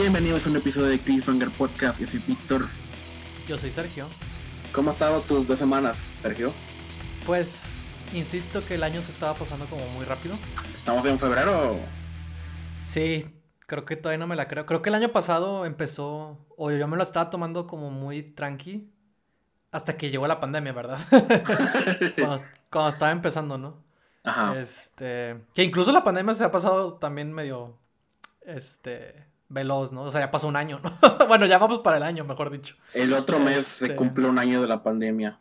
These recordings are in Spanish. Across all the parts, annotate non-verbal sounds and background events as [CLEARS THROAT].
Bienvenidos a un episodio de Cliffhanger Podcast. Yo soy Víctor. Yo soy Sergio. ¿Cómo han estado tus dos semanas, Sergio? Pues, insisto que el año se estaba pasando como muy rápido. ¿Estamos en febrero? Sí, creo que todavía no me la creo. Creo que el año pasado empezó, o yo me lo estaba tomando como muy tranqui, hasta que llegó la pandemia, ¿verdad? [LAUGHS] cuando, cuando estaba empezando, ¿no? Ajá. Este, que incluso la pandemia se ha pasado también medio, este, veloz, ¿no? O sea, ya pasó un año, ¿no? [LAUGHS] bueno, ya vamos para el año, mejor dicho. El otro [LAUGHS] mes se Este. cumple un año de la pandemia.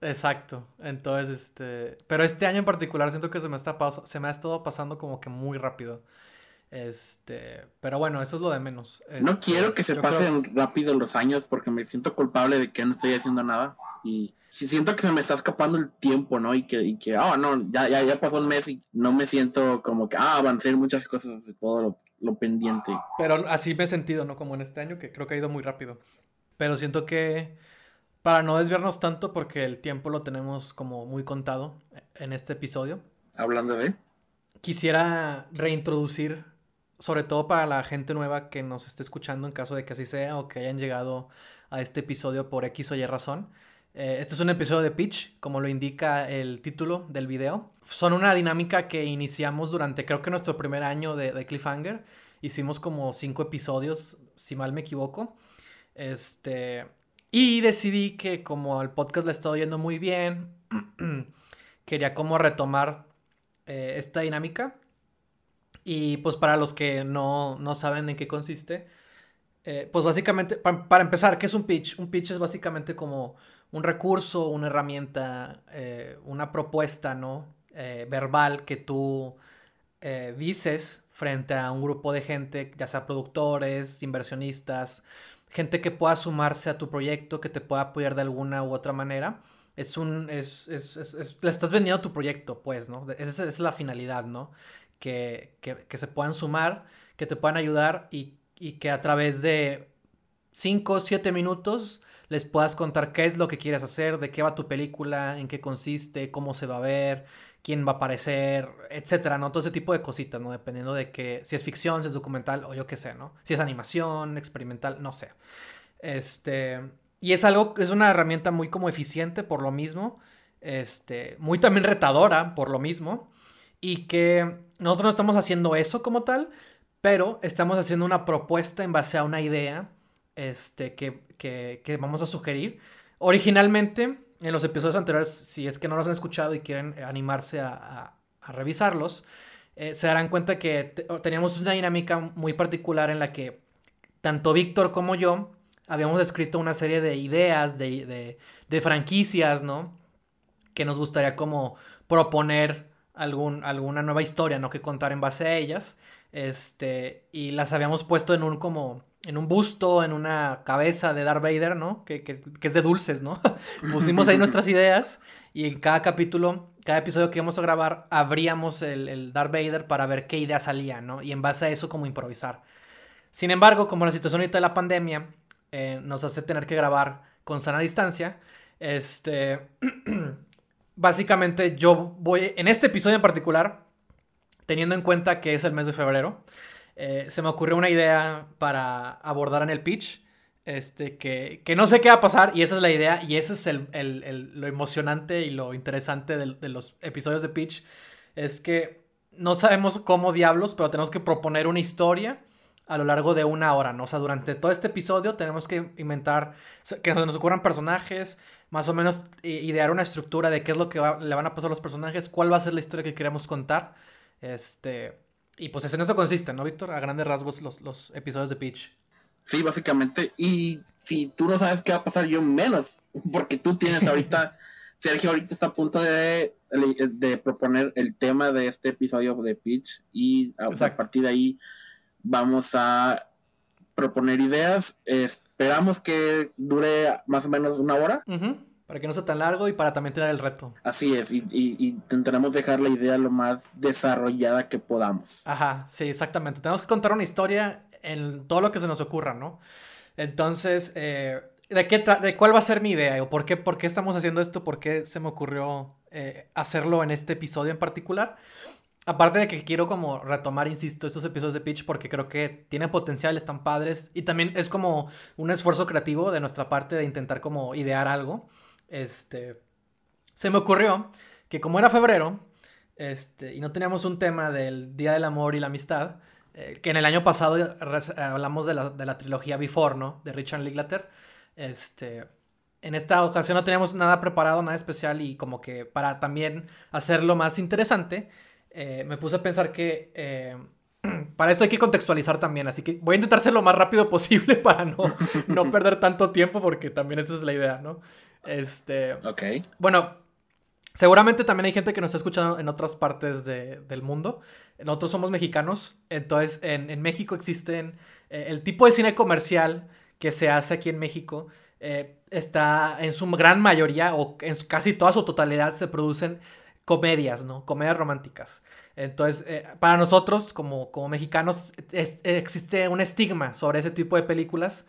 Exacto. Entonces, este, pero este año en particular siento que se me está pas- se me ha estado pasando como que muy rápido. Este, pero bueno, eso es lo de menos. No Este, quiero que se yo creo- pasen rápido los años porque me siento culpable de que no estoy haciendo nada. Y sí siento que se me está escapando el tiempo, ¿no? Y que, y que ah, no, ya, ya, ya pasó un mes y no me siento como que, ah, avancé en muchas cosas de todo lo, lo pendiente. Pero así me he sentido, ¿no? Como en este año, que creo que ha ido muy rápido. Pero siento que para no desviarnos tanto, porque el tiempo lo tenemos como muy contado en este episodio, Hablando de... quisiera reintroducir, sobre todo para la gente nueva que nos esté escuchando, en caso de que así sea, o que hayan llegado a este episodio por X o Y razón. Eh, este es un episodio de Pitch, como lo indica el título del video. Son una dinámica que iniciamos durante, creo que nuestro primer año de, Cliffhanger. Hicimos como cinco episodios, si mal me equivoco. Este. Y decidí que como al podcast le ha estado yendo muy bien, [CLEARS THROAT] quería como retomar eh, esta dinámica. Y pues para los que no, no saben en qué consiste, eh, pues básicamente, pa- para empezar, ¿qué es un pitch? Un pitch es básicamente como un recurso, una herramienta, eh, una propuesta, ¿no? Eh, verbal que tú eh, dices frente a un grupo de gente, ya sea productores, inversionistas, gente que pueda sumarse a tu proyecto, que te pueda apoyar de alguna u otra manera. Es un, es, es, es- le estás vendiendo tu proyecto, pues, ¿no? Esa es, esa es la finalidad, ¿no? Que, que, que se puedan sumar, que te puedan ayudar y, y que a través de 5 o 7 minutos les puedas contar qué es lo que quieres hacer, de qué va tu película, en qué consiste, cómo se va a ver, quién va a aparecer, etcétera, ¿no? Todo ese tipo de cositas, ¿no? Dependiendo de que, si es ficción, si es documental o yo qué sé, ¿no? Si es animación, experimental, no sé. Este, y es algo, es una herramienta muy como eficiente por lo mismo, este, muy también retadora por lo mismo, y que nosotros no estamos haciendo eso como tal, pero estamos haciendo una propuesta en base a una idea, este, que, que, que vamos a sugerir. Originalmente, en los episodios anteriores, si es que no los han escuchado y quieren animarse a, a- revisarlos, eh, se darán cuenta que te- teníamos una dinámica muy particular en la que tanto Víctor como yo habíamos escrito una serie de ideas, de, de- de franquicias, ¿no? Que nos gustaría como proponer algún, alguna nueva historia, ¿no? Que contar en base a ellas. Este, y las habíamos puesto en un como, en un busto, en una cabeza de Darth Vader, ¿no? Que, que- que es de dulces, ¿no? [LAUGHS] Pusimos ahí nuestras ideas y en cada capítulo, cada episodio que íbamos a grabar, abríamos el, el Darth Vader para ver qué idea salía, ¿no? Y en base a eso como improvisar. Sin embargo, como la situación ahorita de la pandemia eh, nos hace tener que grabar con sana distancia, este, [CLEARS THROAT] básicamente yo voy, en este episodio en particular, teniendo en cuenta que es el mes de febrero, eh, se me ocurrió una idea para abordar en el pitch, este, que, que no sé qué va a pasar y esa es la idea y ese es el, el- el- lo emocionante y lo interesante del- de, los episodios de pitch, es que no sabemos cómo diablos, pero tenemos que proponer una historia a lo largo de una hora, ¿no? O sea, durante todo este episodio tenemos que inventar, que nos ocurran personajes, más o menos idear una estructura de qué es lo que le van a pasar a los personajes, cuál va a ser la historia que queremos contar, este... Y pues en eso consiste, ¿no, Víctor? A grandes rasgos los, los episodios de Pitch. Sí, básicamente. Y si tú no sabes qué va a pasar, yo menos. [LAUGHS] Porque tú tienes ahorita, [LAUGHS] Sergio ahorita está a punto de, de proponer el tema de este episodio de Pitch. Y a, a partir de ahí vamos a proponer ideas. Esperamos que dure más o menos una hora. Para que no sea tan largo y para también tener el reto. Así es. Y, y- y intentaremos dejar la idea lo más desarrollada que podamos. Ajá, sí, exactamente. Tenemos que contar una historia en todo lo que se nos ocurra, ¿no? Entonces, eh, ¿de, qué ¿de cuál va a ser mi idea? ¿O por qué, por qué estamos haciendo esto? ¿Por qué se me ocurrió eh, hacerlo en este episodio en particular? aparte de que quiero como retomar, insisto, estos episodios de Pitch porque creo que tienen potencial, están padres y también es como un esfuerzo creativo de nuestra parte de intentar como idear algo. Este, se me ocurrió que como era febrero, este, y no teníamos un tema del Día del Amor y la Amistad, eh, que en el año pasado hablamos de la, de la, trilogía Before, ¿no? De Richard Linklater. Este, en esta ocasión no teníamos nada preparado, nada especial y como que para también hacerlo más interesante, eh, me puse a pensar que eh, [CLEARS THROAT] para esto hay que contextualizar también, así que voy a intentar ser lo más rápido [LAUGHS] posible para no, no perder tanto tiempo porque también esa es la idea, ¿no? Este, ok. Bueno, seguramente también hay gente que nos está escuchando en otras partes del mundo. Nosotros somos mexicanos, entonces en, en México existen eh, el tipo de cine comercial que se hace aquí en México. está en su gran mayoría o en casi toda su totalidad se producen comedias, ¿no? Comedias románticas. Entonces, eh, para nosotros como, como mexicanos existe un estigma sobre ese tipo de películas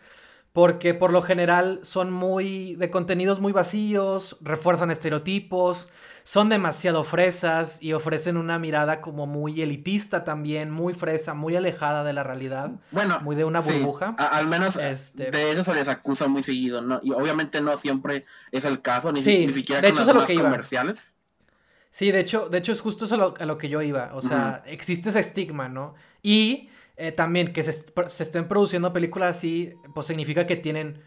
porque por lo general son muy de contenidos muy vacíos, refuerzan estereotipos, son demasiado fresas y ofrecen una mirada como muy elitista también, muy fresa, muy alejada de la realidad, bueno, muy de una burbuja. al menos este... de eso se les acusa muy seguido, ¿no? Y obviamente no siempre es el caso, ni, siquiera de con hecho, las que comerciales. Sí, de hecho, de hecho es justo eso a lo, que yo iba. O sea, existe ese estigma, ¿no? Y eh, también que se, estén produciendo películas así, pues significa que tienen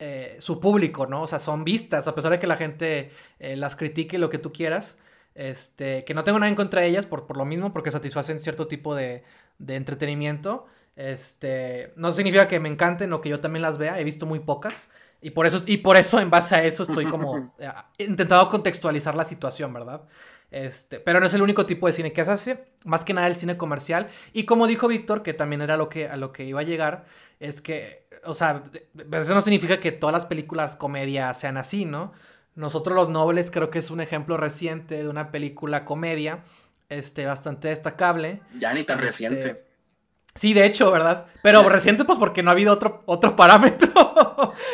eh, su público, ¿no? O sea, son vistas, a pesar de que la gente eh, las critique lo que tú quieras. Este, que no tengo nada en contra de ellas por, por lo mismo, porque satisfacen cierto tipo de, de entretenimiento. Este, no significa que me encanten o que yo también las vea, he visto muy pocas. Y por eso, y por eso en base a eso estoy como [LAUGHS] intentado contextualizar la situación, ¿verdad? Este, pero no es el único tipo de cine que se hace, más que nada el cine comercial. Y como dijo Víctor, que también era lo que, a lo que iba a llegar, es que, o sea, eso no significa que todas las películas comedia sean así, ¿no? Nosotros los Nobles creo que es un ejemplo reciente de una película comedia, este, bastante destacable. Ya ni tan este, reciente. Sí, de hecho, ¿verdad? Pero [LAUGHS] reciente, pues porque no ha habido otro, otro parámetro.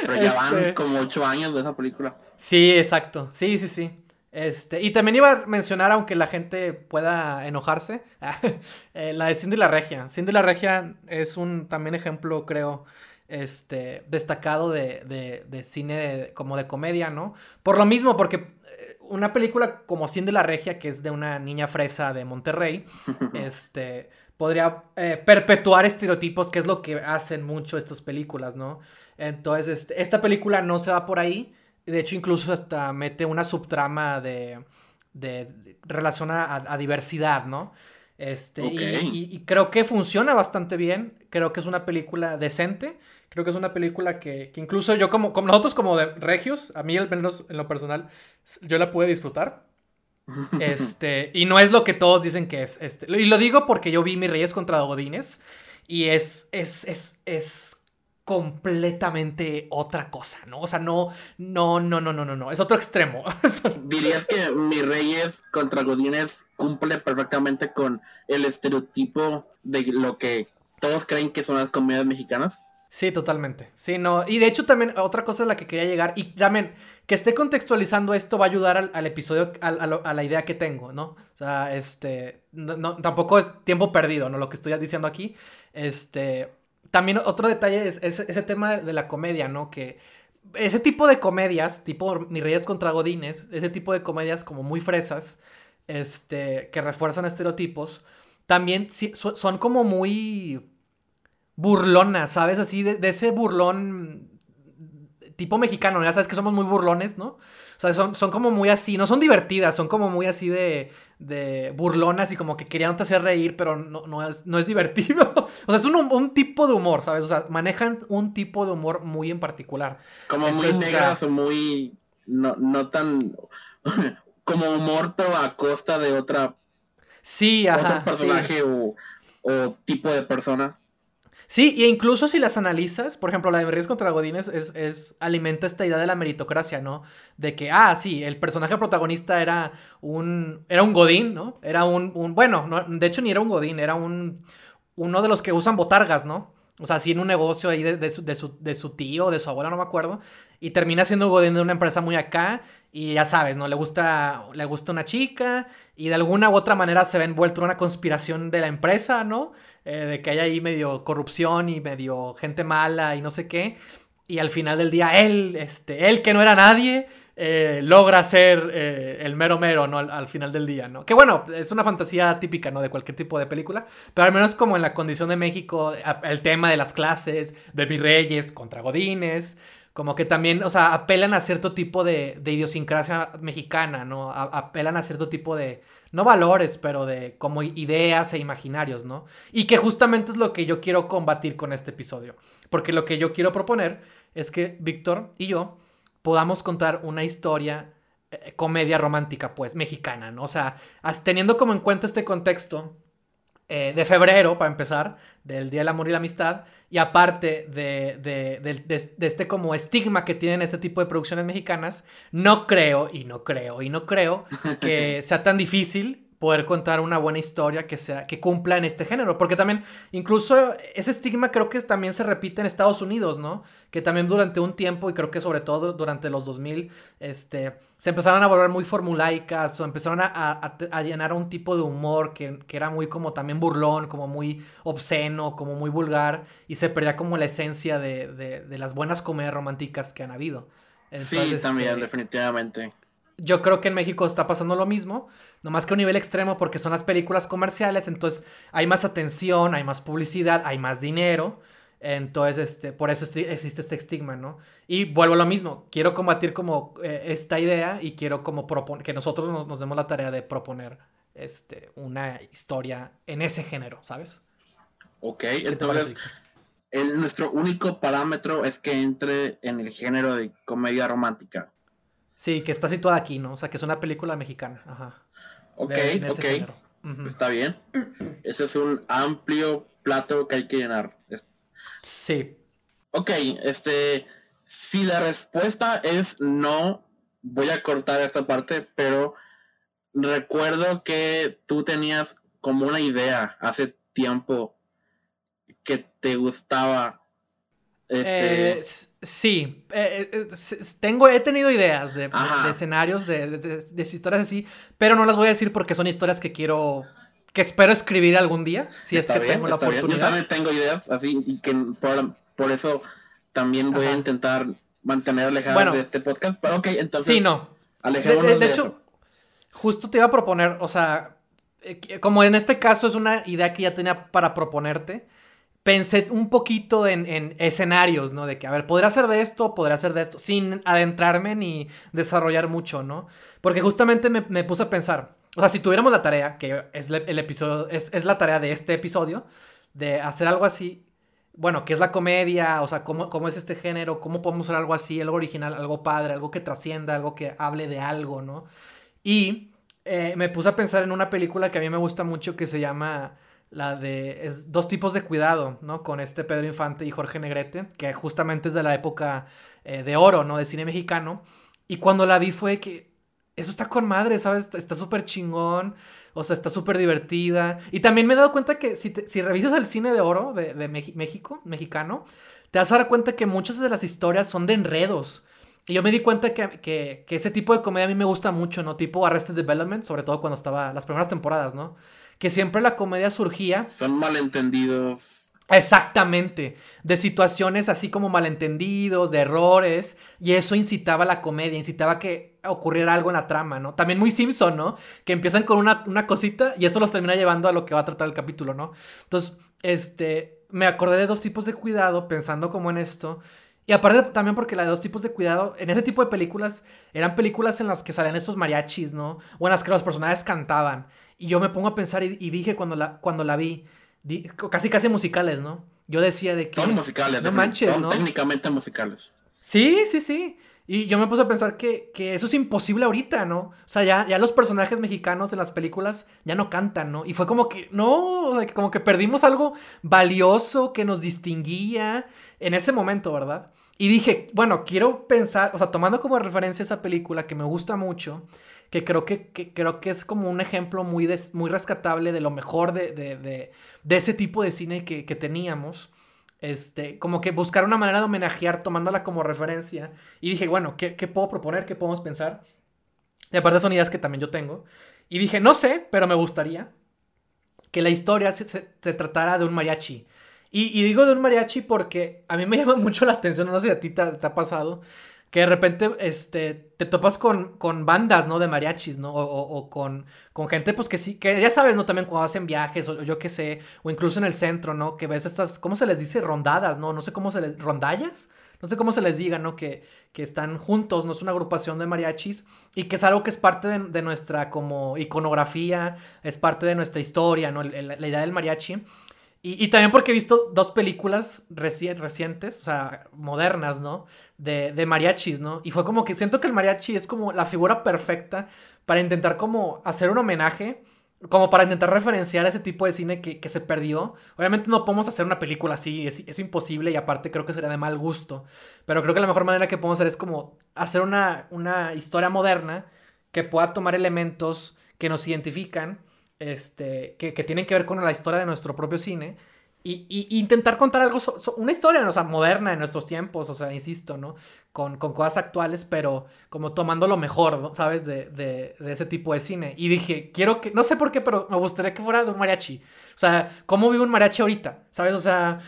Pero ya van este, como ocho años de esa película. Sí, exacto. Sí, sí, sí. Este, y también iba a mencionar, aunque la gente pueda enojarse, [LAUGHS] eh, la de Cindy la Regia. Cindy la Regia es un también ejemplo, creo, este, destacado de, de, cine como de comedia, ¿no? Por lo mismo, porque eh, una película como Cindy la Regia, que es de una niña fresa de Monterrey, [LAUGHS] este podría eh, perpetuar estereotipos, que es lo que hacen mucho estas películas, ¿no? Entonces, este, esta película no se va por ahí. De hecho, incluso hasta mete una subtrama de, de relación a, diversidad, ¿no? Este, y, creo que funciona bastante bien. Creo que es una película decente. Creo que es una película que, incluso yo como, como nosotros como de regios, a mí al menos en lo personal, yo la pude disfrutar. [LAUGHS] Este, y no es lo que todos dicen que es. Este, y lo digo porque yo vi mis Reyes contra Godines y es, es, es, es completamente otra cosa, ¿no? O sea, no, no, no, no, no, no, no, es otro extremo. [LAUGHS] Dirías que mis Reyes contra Godines cumple perfectamente con el estereotipo de lo que todos creen que son las comedias mexicanas. Sí, totalmente. Sí, no. Y de hecho también otra cosa a la que quería llegar, y también que esté contextualizando esto va a ayudar al, episodio, a, la idea que tengo, ¿no? O sea, este, no, tampoco es tiempo perdido, ¿no? Lo que estoy diciendo aquí. Este, también otro detalle es, ese tema de, la comedia, ¿no? Que ese tipo de comedias, tipo Ni Reyes contra Godines, ese tipo de comedias como muy fresas, este, que refuerzan estereotipos, también son como muy burlona, ¿sabes? Así de, ese burlón tipo mexicano, ya sabes que somos muy burlones, ¿no? O sea, son, son como muy así, no son divertidas, son como muy así de, de burlonas y como que querían hacer reír, pero no, no, es, no es divertido. [LAUGHS] o sea, es un, un, tipo de humor, ¿sabes? O sea, manejan un tipo de humor muy en particular. Como muy negras o, muy... No, no tan... [LAUGHS] como humor, pero a costa de otra... Sí, ajá. Otro personaje o, o tipo de persona. Sí, e incluso si las analizas, por ejemplo, la de Reyes contra Godines es, es, alimenta esta idea de la meritocracia, ¿no? De que, ah, sí, el personaje protagonista era un, era un Godín, ¿no? Era un, bueno, no, de hecho ni era un Godín, era un, uno de los que usan botargas, ¿no? O sea, así en un negocio ahí de, su, de, su, de su tío, de su abuela, no me acuerdo. Y termina siendo godín de una empresa muy acá. Y ya sabes, ¿no? Le gusta, le gusta una chica. Y de alguna u otra manera se ve envuelto en una conspiración de la empresa, ¿no? Eh, de que hay ahí medio corrupción y medio gente mala y no sé qué. Y al final del día, él, este, él que no era nadie, eh, logra ser eh, el mero mero, ¿no? Al, final del día, ¿no? Que bueno, es una fantasía típica, ¿no? De cualquier tipo de película, pero al menos como en la condición de México, el tema de las clases, de virreyes contra godines, como que también, o sea, apelan a cierto tipo de, de idiosincrasia mexicana, ¿no? apelan a cierto tipo de, no valores, pero de como ideas e imaginarios, ¿no? Y que justamente es lo que yo quiero combatir con este episodio, porque lo que yo quiero proponer es que Víctor y yo podamos contar una historia, eh, comedia romántica, pues, mexicana, ¿no? O sea, teniendo como en cuenta este contexto eh, de febrero, para empezar, del Día del Amor y la Amistad, y aparte de, de, este como estigma que tienen este tipo de producciones mexicanas, no creo, y no creo, y no creo [LAUGHS] que sea tan difícil poder contar una buena historia que sea que cumpla en este género, porque también incluso ese estigma creo que también se repite en Estados Unidos, ¿no? Que también durante un tiempo y creo que sobre todo durante los 2000 este se empezaron a volver muy formulaicas o empezaron a, llenar un tipo de humor que, era muy como también burlón, como muy obsceno, como muy vulgar y se perdía como la esencia de, las buenas comedias románticas que han habido. sí, también, este, definitivamente. Yo creo que en México está pasando lo mismo, nomás que a un nivel extremo porque son las películas comerciales, entonces hay más atención, hay más publicidad, hay más dinero. Entonces, este, por eso existe este estigma, ¿no? Y vuelvo a lo mismo, quiero combatir como eh, esta idea y quiero como proponer, que nosotros nos, demos la tarea de proponer este, una historia en ese género, ¿sabes? Ok, entonces el, nuestro único parámetro es que entre en el género de comedia romántica. Sí, que está situada aquí, ¿no? O sea, que es una película mexicana. Ajá. Ok, ok. Está bien. Ese es un amplio plato que hay que llenar. Sí. Ok, este. Si la respuesta es no, voy a cortar esta parte, pero recuerdo que tú tenías como una idea hace tiempo que te gustaba este... Eh, sí, eh, eh, tengo, he tenido ideas de, escenarios, de, historias así, pero no las voy a decir porque son historias que quiero, que espero escribir algún día, si es que tengo la oportunidad. Yo también tengo ideas así y que por, eso también voy a intentar mantener alejado de este podcast, pero ok, entonces... Sí, no. Alejémonos de, hecho, justo te iba a proponer, o sea, como en este caso es una idea que ya tenía para proponerte, pensé un poquito en, escenarios, ¿no? De que, a ver, podría ser de esto, podría ser de esto, sin adentrarme ni desarrollar mucho, ¿no? Porque justamente me, puse a pensar, o sea, si tuviéramos la tarea, que es el episodio, es, la tarea de este episodio, de hacer algo así, bueno, ¿qué es la comedia? O sea, ¿cómo, ¿cómo es este género? ¿Cómo podemos hacer algo así, algo original, algo padre, algo que trascienda, algo que hable de algo, ¿no? Y eh, me puse a pensar en una película que a mí me gusta mucho que se llama la de es dos tipos de cuidado, ¿no? Con este Pedro Infante y Jorge Negrete, que justamente es de la época eh, de oro, ¿no? De cine mexicano. Y cuando la vi fue que eso está con madre, ¿sabes? Está súper chingón, o sea, está súper divertida. Y también me he dado cuenta que si, revisas el cine de oro de, de México, mexicano, te vas a dar cuenta que muchas de las historias son de enredos. Y yo me di cuenta que, que, que, ese tipo de comedia a mí me gusta mucho, ¿no? Tipo Arrested Development, sobre todo cuando estaba las primeras temporadas, ¿no? Que siempre la comedia surgía. Son malentendidos. Exactamente, de situaciones así como malentendidos, de errores, y eso incitaba a la comedia, incitaba a que ocurriera algo en la trama, ¿no? También muy Simpson, ¿no? Que empiezan con una, una cosita y eso los termina llevando a lo que va a tratar el capítulo, ¿no? Entonces, este, me acordé de dos tipos de cuidado pensando como en esto. Y aparte también porque la de dos tipos de cuidado, en ese tipo de películas, eran películas en las que salían estos mariachis, ¿no? O en las que los personajes cantaban. Y yo me pongo a pensar y, dije cuando la, cuando la vi, casi casi musicales, ¿no? Yo decía de que... Son [LAUGHS] musicales, no manches, son técnicamente musicales. Sí, sí, sí. Y yo me puse a pensar que, eso es imposible ahorita, ¿no? O sea, ya, ya los personajes mexicanos en las películas ya no cantan, ¿no? Y fue como que, no, como que perdimos algo valioso que nos distinguía en ese momento, ¿verdad? Y dije, bueno, quiero pensar, o sea, tomando como referencia esa película que me gusta mucho, que creo que, creo que es como un ejemplo muy, muy rescatable de lo mejor de, ese tipo de cine que, teníamos. este, como que buscar una manera de homenajear tomándola como referencia. Y dije, bueno, ¿qué, qué puedo proponer? ¿Qué podemos pensar? Y aparte son ideas que también yo tengo. Y dije, no sé, pero me gustaría que la historia se, se, tratara de un mariachi. Y, y, digo de un mariachi porque a mí me [LAUGHS] llama mucho la atención, no sé si a ti te, te ha pasado, que de repente este, te topas con, con bandas, ¿no? De mariachis, ¿no? O, o, con, con gente, pues que sí, que ya sabes, ¿no? También cuando hacen viajes, o yo qué sé, o incluso en el centro, ¿no? Que ves estas, ¿cómo se les dice? Rondadas, ¿no? No sé cómo se les, rondallas, no sé cómo se les diga, ¿no? Que, que están juntos, ¿no? Es una agrupación de mariachis y que es algo que es parte de, de nuestra como iconografía, es parte de nuestra historia, ¿no? la, la idea del mariachi. Y, también porque he visto dos películas recientes, o sea, modernas, ¿no? De, mariachis, ¿no? Y fue como que siento que el mariachi es como la figura perfecta para intentar como hacer un homenaje, como para intentar referenciar ese tipo de cine que, que se perdió. Obviamente no podemos hacer una película así, es, es, imposible y aparte creo que sería de mal gusto. Pero creo que la mejor manera que podemos hacer es como hacer una, una historia moderna que pueda tomar elementos que nos identifican este, que, que, tienen que ver con la historia de nuestro propio cine. Y, y intentar contar algo, una historia, o sea, moderna en nuestros tiempos, o sea, insisto, ¿no? Con, con cosas actuales, pero como tomando lo mejor, ¿sabes? De, de, de, ese tipo de cine. Y dije, quiero que, no sé por qué, pero me gustaría que fuera de un mariachi. O sea, ¿cómo vive un mariachi ahorita? ¿Sabes? O sea,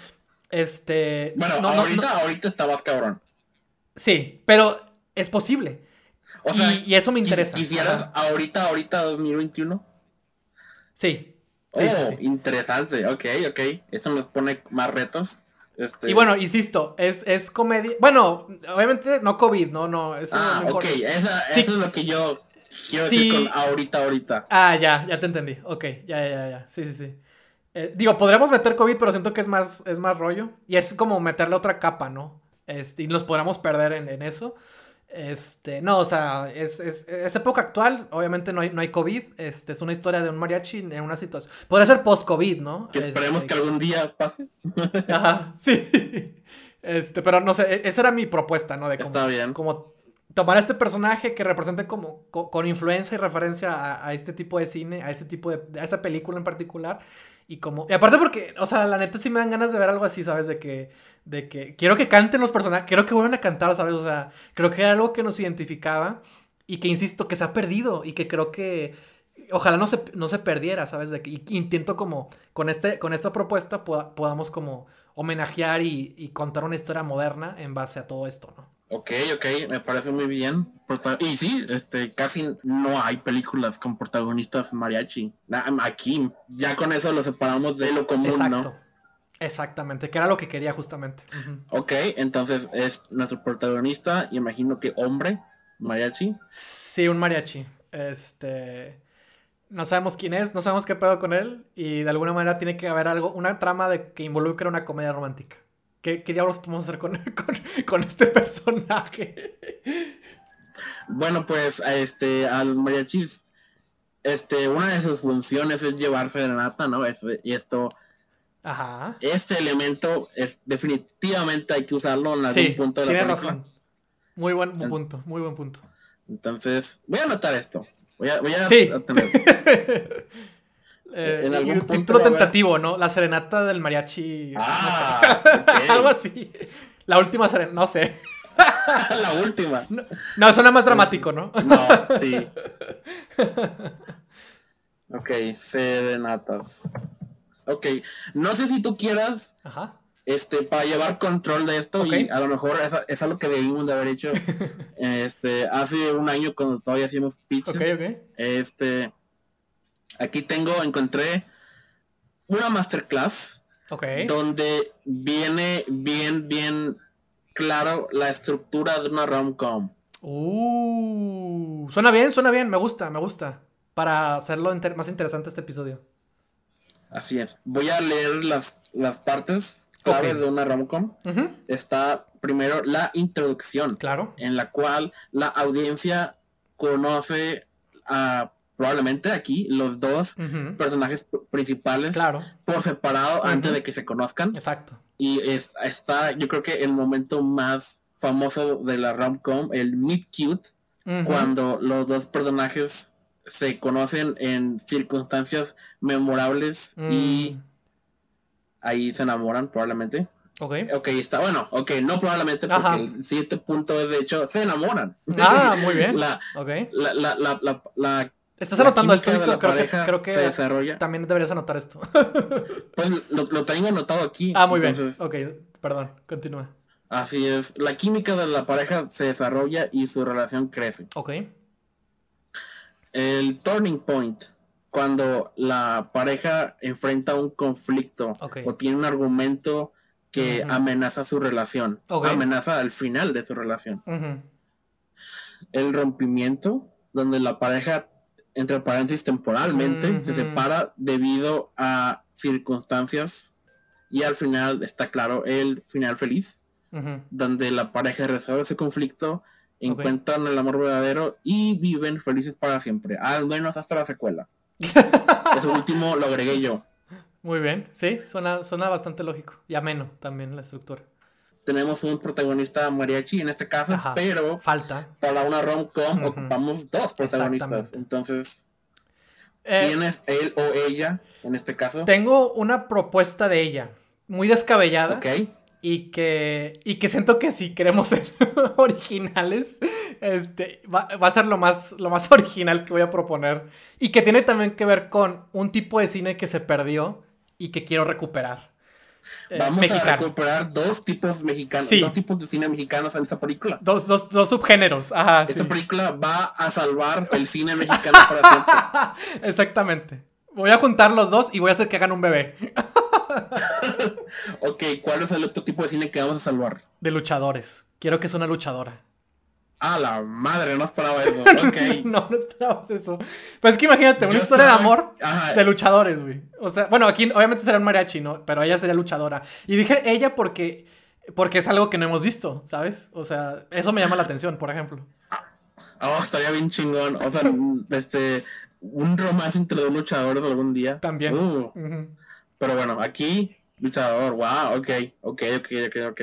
este... Bueno, no, ahorita, no, ahorita estabas cabrón. Sí, pero es posible. O sea, y, y eso me interesa. ¿Quisieras ahorita, ahorita, 2021? Sí. Oh, Sí, sí, sí. interesante. Ok, ok. Eso nos pone más retos. Este... Y bueno, insisto, es, es comedia. Bueno, obviamente no COVID, no, no. Eso ah, no ok. Esa, Sí. Eso es lo que yo quiero decir con ahorita, ahorita. Ah, ya, ya te entendí. Ok, ya, ya, ya, ya. Sí, sí, sí. Eh, digo, podríamos meter COVID, pero siento que es más, es más rollo. Y es como meterle otra capa, ¿no? Este, y nos podríamos perder en, en eso. Este, no, o sea, es, es, es época actual, obviamente no hay, no hay COVID, este, es una historia de un mariachi en una situación. Podría ser post-COVID, ¿no? Que esperemos Este, que algún día pase. [LAUGHS] Ajá, sí. Este, pero no sé, e- esa era mi propuesta, ¿no? De como, Está bien. como tomar a este personaje que represente como co- con, influencia y referencia a, a este tipo de cine, a ese tipo de, a esa película en particular. Y como, y aparte porque, o sea, la neta sí me dan ganas de ver algo así, ¿sabes? De que, de que quiero que canten los personajes, quiero que vuelvan a cantar, ¿sabes? O sea, creo que era algo que nos identificaba y que, insisto, que se ha perdido y que creo que ojalá no se, no se perdiera, ¿sabes? De que, y intento como, con, este, con esta propuesta poda- podamos como homenajear y, y contar una historia moderna en base a todo esto, ¿no? Ok, ok, me parece muy bien. Prota- Y sí, este, casi no hay películas con protagonistas mariachi. Na- Aquí, ya con eso lo separamos de lo común, Exacto. ¿no? Exactamente, que era lo que quería justamente. Ok, entonces es nuestro protagonista, y imagino que hombre, mariachi. Sí, un mariachi. Este. No sabemos quién es, no sabemos qué pedo con él. Y de alguna manera tiene que haber algo, una trama de que involucre una comedia romántica. ¿Qué, qué diablos podemos hacer con, [LAUGHS] con, con este personaje? Bueno, pues a este, a los mariachis, este, una de sus funciones es llevar serenata, ¿no? Es- y esto, Ajá. este elemento es definitivamente hay que usarlo en algún Sí, punto de la película. razón. Muy buen En- punto, muy buen punto. Entonces, voy a anotar esto. Voy a, voy a Sí. a tener- [LAUGHS] Eh, En algún un punto título haber- tentativo, ¿no? La serenata del mariachi. no sé. Ah. [LAUGHS] Algo así. La última serenata, no sé. [LAUGHS] la última. No, no, suena más dramático, ¿no? No, sí. Ok, serenatas. Ok, no sé si tú quieras, Ajá. Este, para llevar control de esto, y a lo mejor es, es algo que debimos de haber hecho, [LAUGHS] este, hace un año cuando todavía hacíamos ok. Este, aquí tengo, encontré una masterclass donde viene bien, bien claro la estructura de una rom-com. Uh, suena bien, suena bien, me gusta, me gusta. Para hacerlo inter- más interesante este episodio. Así es. Voy a leer las, las partes clave de una rom-com. Ujú, Está primero la introducción, Claro. en la cual la audiencia conoce a probablemente aquí los dos personajes pr- principales Claro, por separado antes de que se conozcan. exacto. Y es, está, yo creo que el momento más famoso de la rom-com, el meet cute, cuando los dos personajes se conocen en circunstancias memorables y mm, ahí se enamoran probablemente. Ok. Ok, está bueno. Ok, no probablemente porque Ajá. el siguiente punto es de hecho, se enamoran. Ah, muy [LAUGHS] bien. La, Ok. la, la, la, la, Estás anotando esto, creo, la creo que, pareja creo que se desarrolla. también deberías anotar esto. [LAUGHS] Pues lo, lo tengo anotado aquí. ah, muy entonces, bien. Ok, perdón, continúa. Así es. La química de la pareja se desarrolla y su relación crece. Ok. El turning point, cuando la pareja enfrenta un conflicto o tiene un argumento que amenaza su relación, amenaza al final de su relación. El rompimiento, donde la pareja, entre paréntesis temporalmente, se separa debido a circunstancias y al final está claro el final feliz, donde la pareja resuelve ese conflicto, encuentran el amor verdadero y viven felices para siempre, al menos hasta la secuela. Eso último lo agregué yo. Muy bien. Sí, suena, suena bastante lógico. Y ameno también la estructura. Tenemos un protagonista mariachi en este caso, Ajá. pero Falta. para una rom-com ocupamos dos protagonistas. Entonces, Eh, ¿quién es él o ella en este caso? tengo una propuesta de ella. Muy descabellada. Ok. Y que, y que siento que si queremos ser [LAUGHS] originales, este, va, va a ser lo más, lo más original que voy a proponer. Y que tiene también que ver con un tipo de cine que se perdió y que quiero recuperar. Eh, Vamos a mexicano. recuperar dos tipos mexicanos, Sí. dos tipos de cine mexicanos en esta película. Dos, dos, dos subgéneros. Ajá, Esta sí. película va a salvar el cine mexicano para siempre. [LAUGHS] Exactamente. Voy a juntar los dos y voy a hacer que hagan un bebé [LAUGHS] [LAUGHS] Ok, ¿cuál es el otro tipo de cine que vamos a salvar? de luchadores. Quiero que sea una luchadora. Ah, la madre, no esperaba eso. [LAUGHS] No, no esperabas eso. Pues es que imagínate, una Yo historia de amor Ajá. de luchadores, güey. O sea, bueno, aquí obviamente será un mariachi, ¿no? Pero ella sería luchadora. Y dije ella porque, porque es algo que no hemos visto, ¿sabes? O sea, eso me llama la atención, por ejemplo. Oh, estaría bien chingón. O sea, este, un romance entre dos luchadores algún día. También. Uh. Pero bueno, aquí, luchador, wow, ok, ok, ok, ok, ok.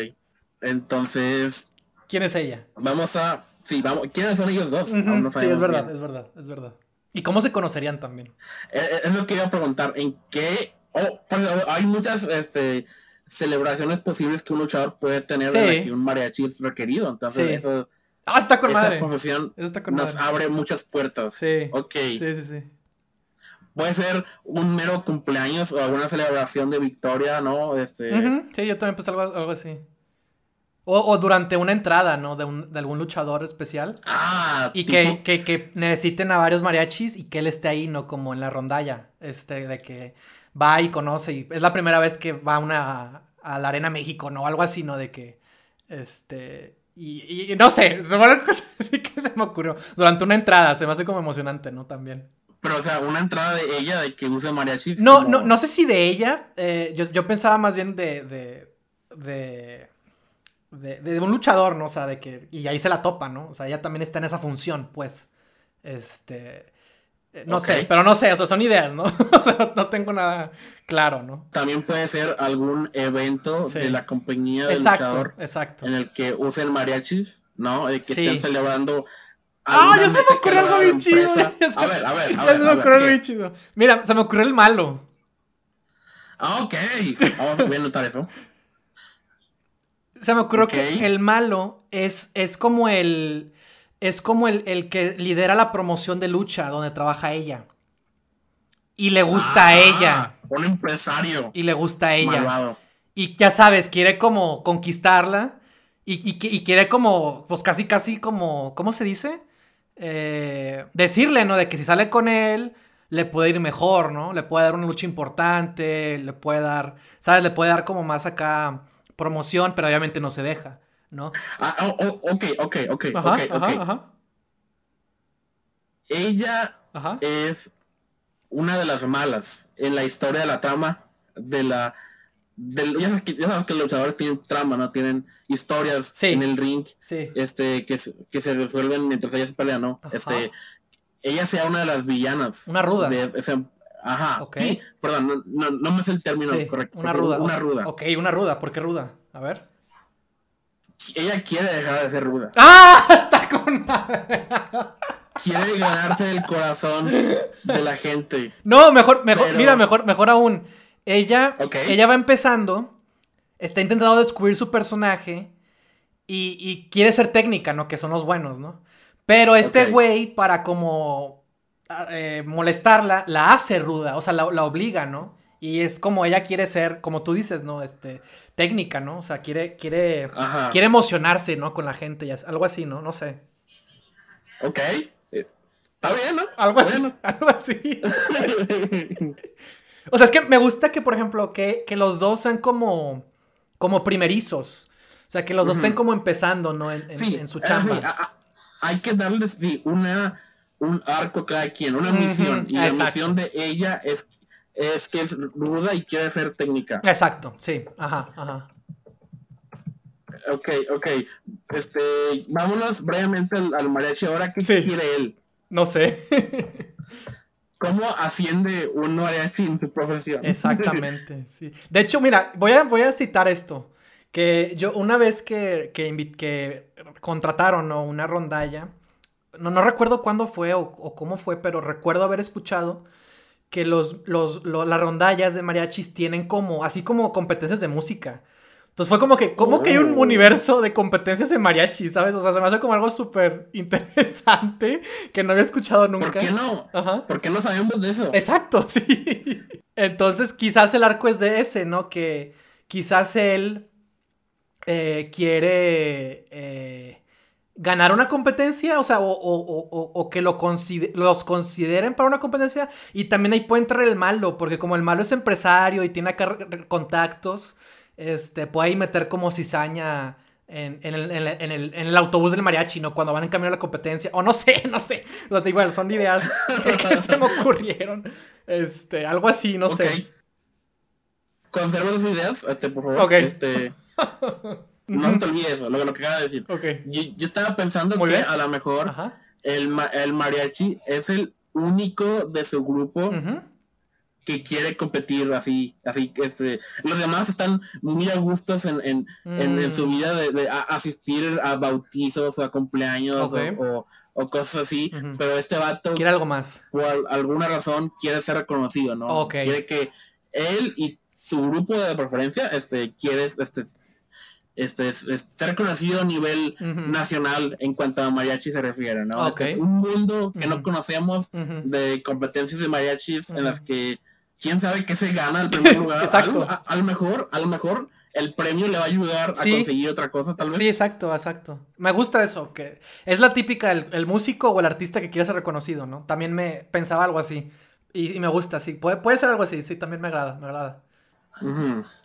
Entonces, ¿Quién es ella? vamos a. Sí, vamos. ¿Quiénes son ellos dos? Ujú, Aún no sí, es verdad, bien. es verdad, es verdad. ¿Y cómo se conocerían también? Eh, eh, Es lo que iba a preguntar. ¿En qué? Oh, pues, hay muchas este, celebraciones posibles que un luchador puede tener Sí. la que un mariachi es requerido. Entonces, Sí. eso, Ah, está con esa madre. profesión Eso está con nos madre. abre muchas puertas. Sí. Ok. Sí, sí, sí. Puede ser un mero cumpleaños o alguna celebración de victoria, ¿no? Este. Sí, yo también pensé algo, algo así. O, o durante una entrada, ¿no? De, un, de algún luchador especial. Ah, Y tipo- que, que, que necesiten a varios mariachis y que él esté ahí, ¿no? Como en la rondalla. Este, de que va y conoce. Y es la primera vez que va a una, a la Arena México, ¿no? Algo así, ¿no? De que. Este. Y, y no sé, [LAUGHS] así que se me ocurrió. Durante una entrada, se me hace como emocionante, ¿no? También. Pero, o sea, una entrada de ella de que use mariachis. No, como- no, no sé si de ella. eh, yo, yo pensaba más bien de. de. de. de, de un luchador, ¿no? O sea, de que. Y ahí se la topa, ¿no? O sea, ella también está en esa función, pues. Este. eh, No sé, pero no sé, o sea, son ideas, ¿no? [LAUGHS] o sea, no, no tengo nada claro, ¿no? También puede ser algún evento Sí. de la compañía del Exacto, luchador exacto. en el que usen mariachis, ¿no? Que Sí. estén celebrando. ¡Ah, ya se me ocurrió algo bien chido! [LAUGHS] A ver, a ver, a ya ver. se me ocurrió algo bien chido. Mira, se me ocurrió el malo. Ah, ok. Vamos a voy a anotar eso. Se me ocurrió que el malo es, es como el. Es como el, el que lidera la promoción de lucha donde trabaja ella. Y le gusta a Ah, ella. Un empresario. Y le gusta a ella. Malvado. Y ya sabes, quiere como conquistarla. Y, y, y quiere como, pues casi, casi como, ¿cómo se dice? Eh, decirle, ¿no? De que si sale con él, le puede ir mejor, ¿no? Le puede dar una lucha importante, le puede dar, ¿sabes? Le puede dar como más acá promoción, pero obviamente no se deja, ¿no? Ah, oh, oh, ok, ok, ok, Ajá, ok, ok. ajá, ajá, Ella es una de las malas en la historia de la trama de la del, ya, sabes que, ya sabes que los luchadores tienen trama, no tienen historias Sí. en el ring Sí. este que, se- que se resuelven mientras ellas pelean, ¿no? Ajá. Este ella sea una de las villanas. Una ruda. de ajá. Ok. Sí, perdón, no, no, no me sé el término sí, correcto. Una ruda. Una ruda. Ok, una ruda. ¿Por qué ruda? A ver. Ella quiere dejar de ser ruda. ¡Ah! [LAUGHS] Está con. Quiere ganarse el corazón de la gente. No, mejor, mejor, Pero- mira, mejor, mejor aún. Ella, ella va empezando está intentando descubrir su personaje y, quiere ser técnica, ¿no? Que son los buenos, ¿no? Pero este güey, para como eh, molestarla, la hace ruda, o sea, la, obliga, ¿no? Y es como ella quiere ser, como tú dices, ¿no? Este, técnica, ¿no? O sea, quiere, quiere, quiere emocionarse, ¿no? Con la gente, y algo así, ¿no? No sé. Ok. Eh, está bien, ¿no? Algo así. [LAUGHS] Algo así. [LAUGHS] o sea, es que me gusta que, por ejemplo, que, que los dos sean como, como primerizos. O sea, que los dos estén como empezando, ¿no? En, su chamba. hay que darles una, un arco a cada quien, una misión. Y la misión de ella es, es que es ruda y quiere ser técnica. Exacto, sí. Ajá, ajá. Ok, ok. Este, vámonos brevemente al, mariachi ahora. ¿Qué quiere él? No sé. [LAUGHS] ¿Cómo asciende un mariachi en su profesión? Exactamente, [LAUGHS] sí. De hecho, mira, voy a, voy a citar esto. Que yo, una vez que, que, contrataron una rondalla, no, no recuerdo cuándo fue o, cómo fue, pero recuerdo haber escuchado que los, los, las rondallas de mariachis tienen como, así como competencias de música. Entonces fue como que, ¿cómo que hay un universo de competencias de mariachi, sabes? O sea, se me hace como algo súper [LAUGHS] interesante que no había escuchado nunca. ¿Por qué no? Ajá. ¿Por qué no sabemos de eso? Exacto, [LAUGHS] sí. Entonces quizás el arco es de ese, ¿no? Que quizás él eh, quiere eh, ganar una competencia, o sea, o, que lo los consideren para una competencia. Y también ahí puede entrar el malo, porque como el malo es empresario y tiene contactos, este, puede ahí meter como cizaña. En, el, autobús del mariachi, ¿no? Cuando van en camino a la competencia. O no sé, [LAUGHS] no sé. Los igual, son ideas que, [LAUGHS] se me ocurrieron. Este, algo así, no sé. Conserva tus ideas, este, por favor. Este. [LAUGHS] No te olvides eso, lo, que acaba de decir. Yo, estaba pensando que a lo mejor el, el, mariachi es el único de su grupo que quiere competir así, así este, los demás están muy a gustos en, en, en, su mm. vida de, asistir a bautizos o a cumpleaños o, o, cosas así, pero este vato quiere algo más. Por alguna razón quiere ser reconocido, ¿no? Quiere que él y su grupo de preferencia este quiere este este, ser reconocido a nivel nacional en cuanto a mariachi se refiere, ¿no? Este es un mundo que no conocemos de competencias de mariachis en las que quién sabe qué se gana el primer lugar. [LAUGHS] exacto. A, lo mejor, a lo mejor el premio le va a ayudar a conseguir otra cosa, tal vez. Sí, exacto, exacto. Me gusta eso, que es la típica, el, músico o el artista que quiere ser reconocido, ¿no? También me pensaba algo así. Y, me gusta, sí. Puede, puede ser algo así, sí, también me agrada, me agrada.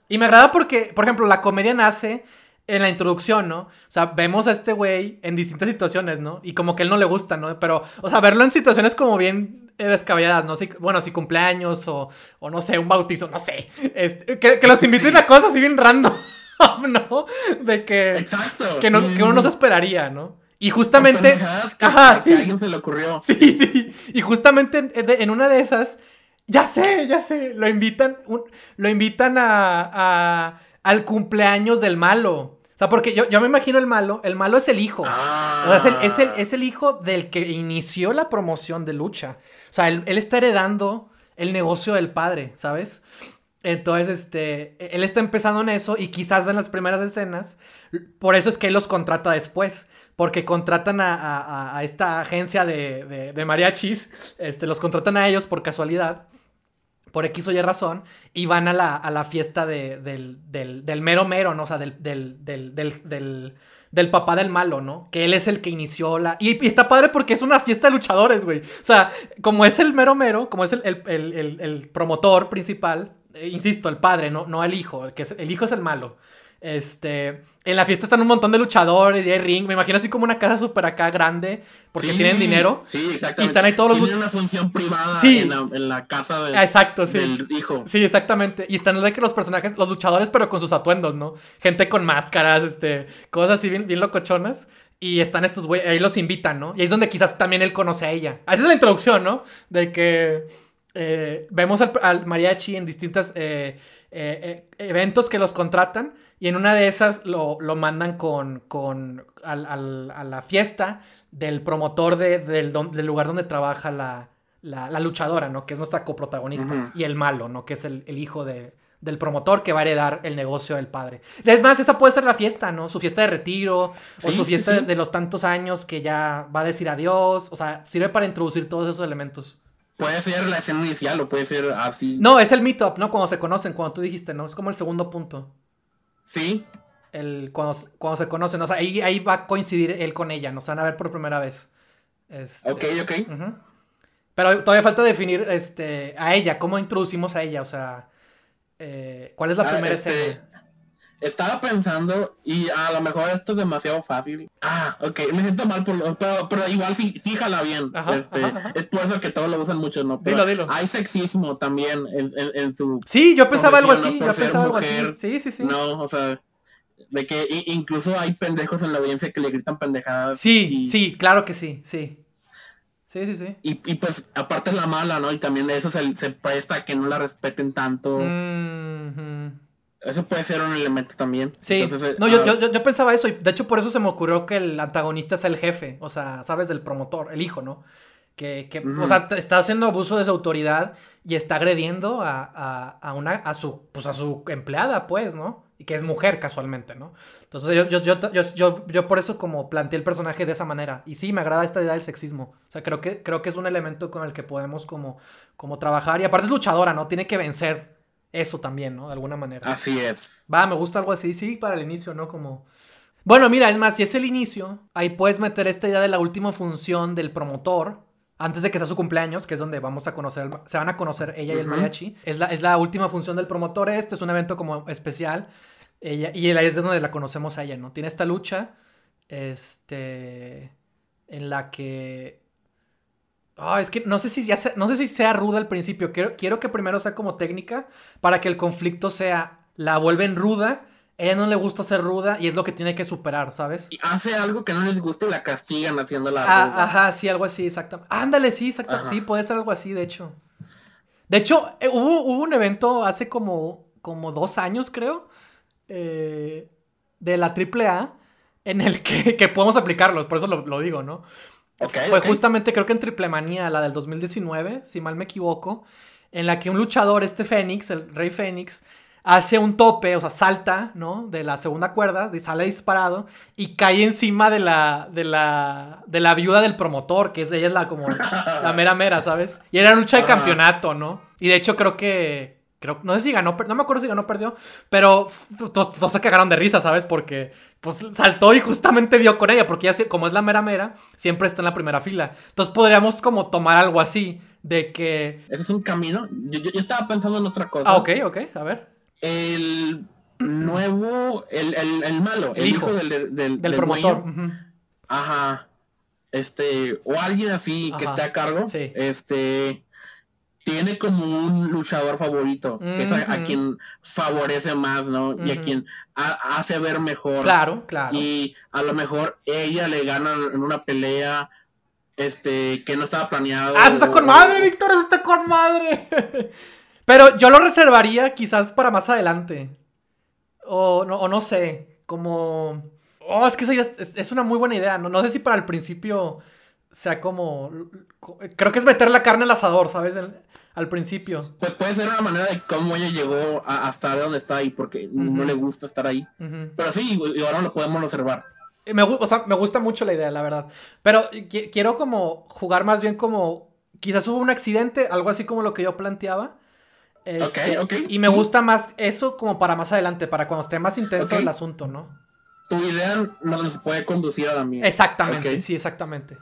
Y me agrada porque, por ejemplo, la comedia nace en la introducción, ¿no? O sea, vemos a este güey en distintas situaciones, ¿no? Y como que él no le gusta, ¿no? Pero, o sea, verlo en situaciones como bien descabelladas, ¿no? Si, bueno, si cumpleaños o, o no sé, un bautizo, no sé. Este, que, los inviten a cosas así bien random, [LAUGHS] ¿no? De que... Exacto. Que, no, que uno no se esperaría, ¿no? Y justamente... ajá, sí. a alguien se le ocurrió. Sí, sí. Y justamente en una de esas ya sé, ya sé. Lo invitan, lo invitan a, al cumpleaños del malo. O sea, porque yo, yo, me imagino el malo. El malo es el hijo. O sea, es el, es, el, hijo del que inició la promoción de lucha. O sea, él, está heredando el negocio del padre, ¿sabes? Entonces, este, él está empezando en eso y quizás en las primeras escenas, por eso es que él los contrata después, porque contratan a, esta agencia de, de, de, mariachis, este, los contratan a ellos por casualidad por X o Y razón, y van a la, a la fiesta de, del, del, del, mero mero, ¿no? O sea, del, del, papá del malo, ¿no? Que él es el que inició la... Y, está padre porque es una fiesta de luchadores, güey. O sea, como es el mero mero, como es el, el, el promotor principal, eh, insisto, el padre, no, no el hijo, que el hijo es el malo. Este, en la fiesta están un montón de luchadores y hay ring. Me imagino así como una casa súper acá grande porque tienen dinero. Sí, exactamente. Y están ahí todos los. Tienen una función privada en, la, casa de, Exacto, sí. del hijo. Sí, exactamente. Y están de que los personajes, los luchadores, pero con sus atuendos, ¿no? Gente con máscaras, este, cosas así bien, bien locochonas. Y están estos güeyes, ahí los invitan, ¿no? Y ahí es donde quizás también él conoce a ella. Esa es la introducción, ¿no? De que eh, vemos al, mariachi en distintos eh, eh, eventos que los contratan y en una de esas lo, mandan con, con a la fiesta del promotor del, lugar donde trabaja la, luchadora, ¿no? Que es nuestra coprotagonista. Y el malo, ¿no? Que es el, hijo de, del promotor que va a heredar el negocio del padre. Es más, esa puede ser la fiesta, ¿no? Su fiesta de retiro o su fiesta de los tantos años que ya va a decir adiós. O sea, sirve para introducir todos esos elementos. Puede ser la escena inicial o puede ser así. No, es el meetup, ¿no? Cuando se conocen, cuando tú dijiste, ¿no? Es como el segundo punto. Sí. El, cuando, cuando se conocen, o sea, ahí, ahí va a coincidir él con ella, ¿no? Se van a ver por primera vez. Este, ok, ok. Pero todavía falta definir este, a ella, cómo introducimos a ella, o sea, eh, ¿cuál es la ah, primera este, escena? Estaba pensando, y a lo mejor esto es demasiado fácil. Ah, ok, me siento mal, por, pero, pero igual sí, fíjala bien. este, Es por eso que todos lo usan mucho, ¿no? Pero dilo, dilo. Hay sexismo también en, en, su. Sí, yo pensaba algo así, yo pensaba algo así. Sí, sí, sí. No, o sea, de que incluso hay pendejos en la audiencia que le gritan pendejadas. Sí, sí, claro que sí, sí. Sí, sí, sí. Y, y pues aparte es la mala, ¿no? Y también eso se, se presta a que no la respeten tanto. Eso puede ser un elemento también. Sí. Eh, no, yo, ah, yo, yo, pensaba eso. Y de hecho, por eso se me ocurrió que el antagonista es el jefe. O sea, sabes, del promotor, el hijo, ¿no? Que, que o sea, está haciendo abuso de su autoridad y está agrediendo a, a, a, una, a su, pues a su empleada, pues, ¿no? Y que es mujer casualmente, ¿no? Entonces yo, yo, yo, yo, yo, por eso como planteé el personaje de esa manera. Y sí, me agrada esta idea del sexismo. O sea, creo que, creo que es un elemento con el que podemos como, como trabajar. Y aparte es luchadora, ¿no? Tiene que vencer eso también, ¿no? De alguna manera. Así es. Va, me gusta algo así, sí, para el inicio, ¿no? Como... Bueno, mira, es más, si es el inicio, ahí puedes meter esta idea de la última función del promotor, antes de que sea su cumpleaños, que es donde vamos a conocer, se van a conocer ella y el mariachi. Es la, es la última función del promotor este, es un evento como especial. Ella, y ahí es donde la conocemos a ella, ¿no? Tiene esta lucha, este, en la que... Ah, es que no sé si ya sea, no sé si sea ruda al principio. Quiero, quiero que primero sea como técnica para que el conflicto sea, la vuelven ruda ella no le gusta ser ruda y es lo que tiene que superar, ¿sabes? Y hace algo que no les gusta y la castigan haciendo la ah, Ajá, sí, algo así, exactamente. Ándale, sí, exacto. Sí, puede ser algo así, de hecho. De hecho, eh, hubo, un evento hace como, como dos años, creo, eh, de la AAA, en el que, que podemos aplicarlos, por eso lo, digo, ¿no? Fue justamente, creo que en Triple Manía, la del 2019, si mal me equivoco, en la que un luchador, este Fénix, el Rey Fénix, hace un tope, o sea, salta, ¿no? De la segunda cuerda, sale disparado y cae encima de la, de la, de la viuda del promotor, que es ella es la como [LAUGHS] la mera mera, ¿sabes? Y era lucha de campeonato, ¿no? Y de hecho creo que, creo, no sé si ganó, no me acuerdo si ganó o perdió, pero todos se cagaron de risa, ¿sabes? Porque pues saltó y justamente dio con ella, porque ella, como es la mera mera, siempre está en la primera fila. Entonces podríamos como tomar algo así, de que... Ese es un camino. Yo, yo estaba pensando en otra cosa. Ah, ok, ok, a ver el nuevo, el, el, malo, el, hijo, del, del, promotor. Ajá. Este, o alguien así que esté a cargo. Este tiene como un luchador favorito, que es a, quien favorece más, ¿no? Y a quien hace ver mejor. Claro, claro. Y a lo mejor ella le gana en una pelea este que no estaba planeado. Ah, eso está con madre, Víctor, eso está con madre. [LAUGHS] Pero yo lo reservaría quizás para más adelante. O no, no sé, como... Oh, es que esa es, es, una muy buena idea. No, no sé si para el principio sea como... Creo que es meter la carne al asador, ¿sabes? Al principio. Pues puede ser una manera de cómo ella llegó a, estar donde está ahí, porque no le gusta estar ahí. Pero sí, y ahora lo podemos observar. Me, o sea, me gusta mucho la idea, la verdad. Pero quiero como jugar más bien como... Quizás hubo un accidente, algo así como lo que yo planteaba este, y me gusta más eso como para más adelante, para cuando esté más intenso el asunto, ¿no? Tu idea no nos puede conducir a la mía. Exactamente, sí, exactamente.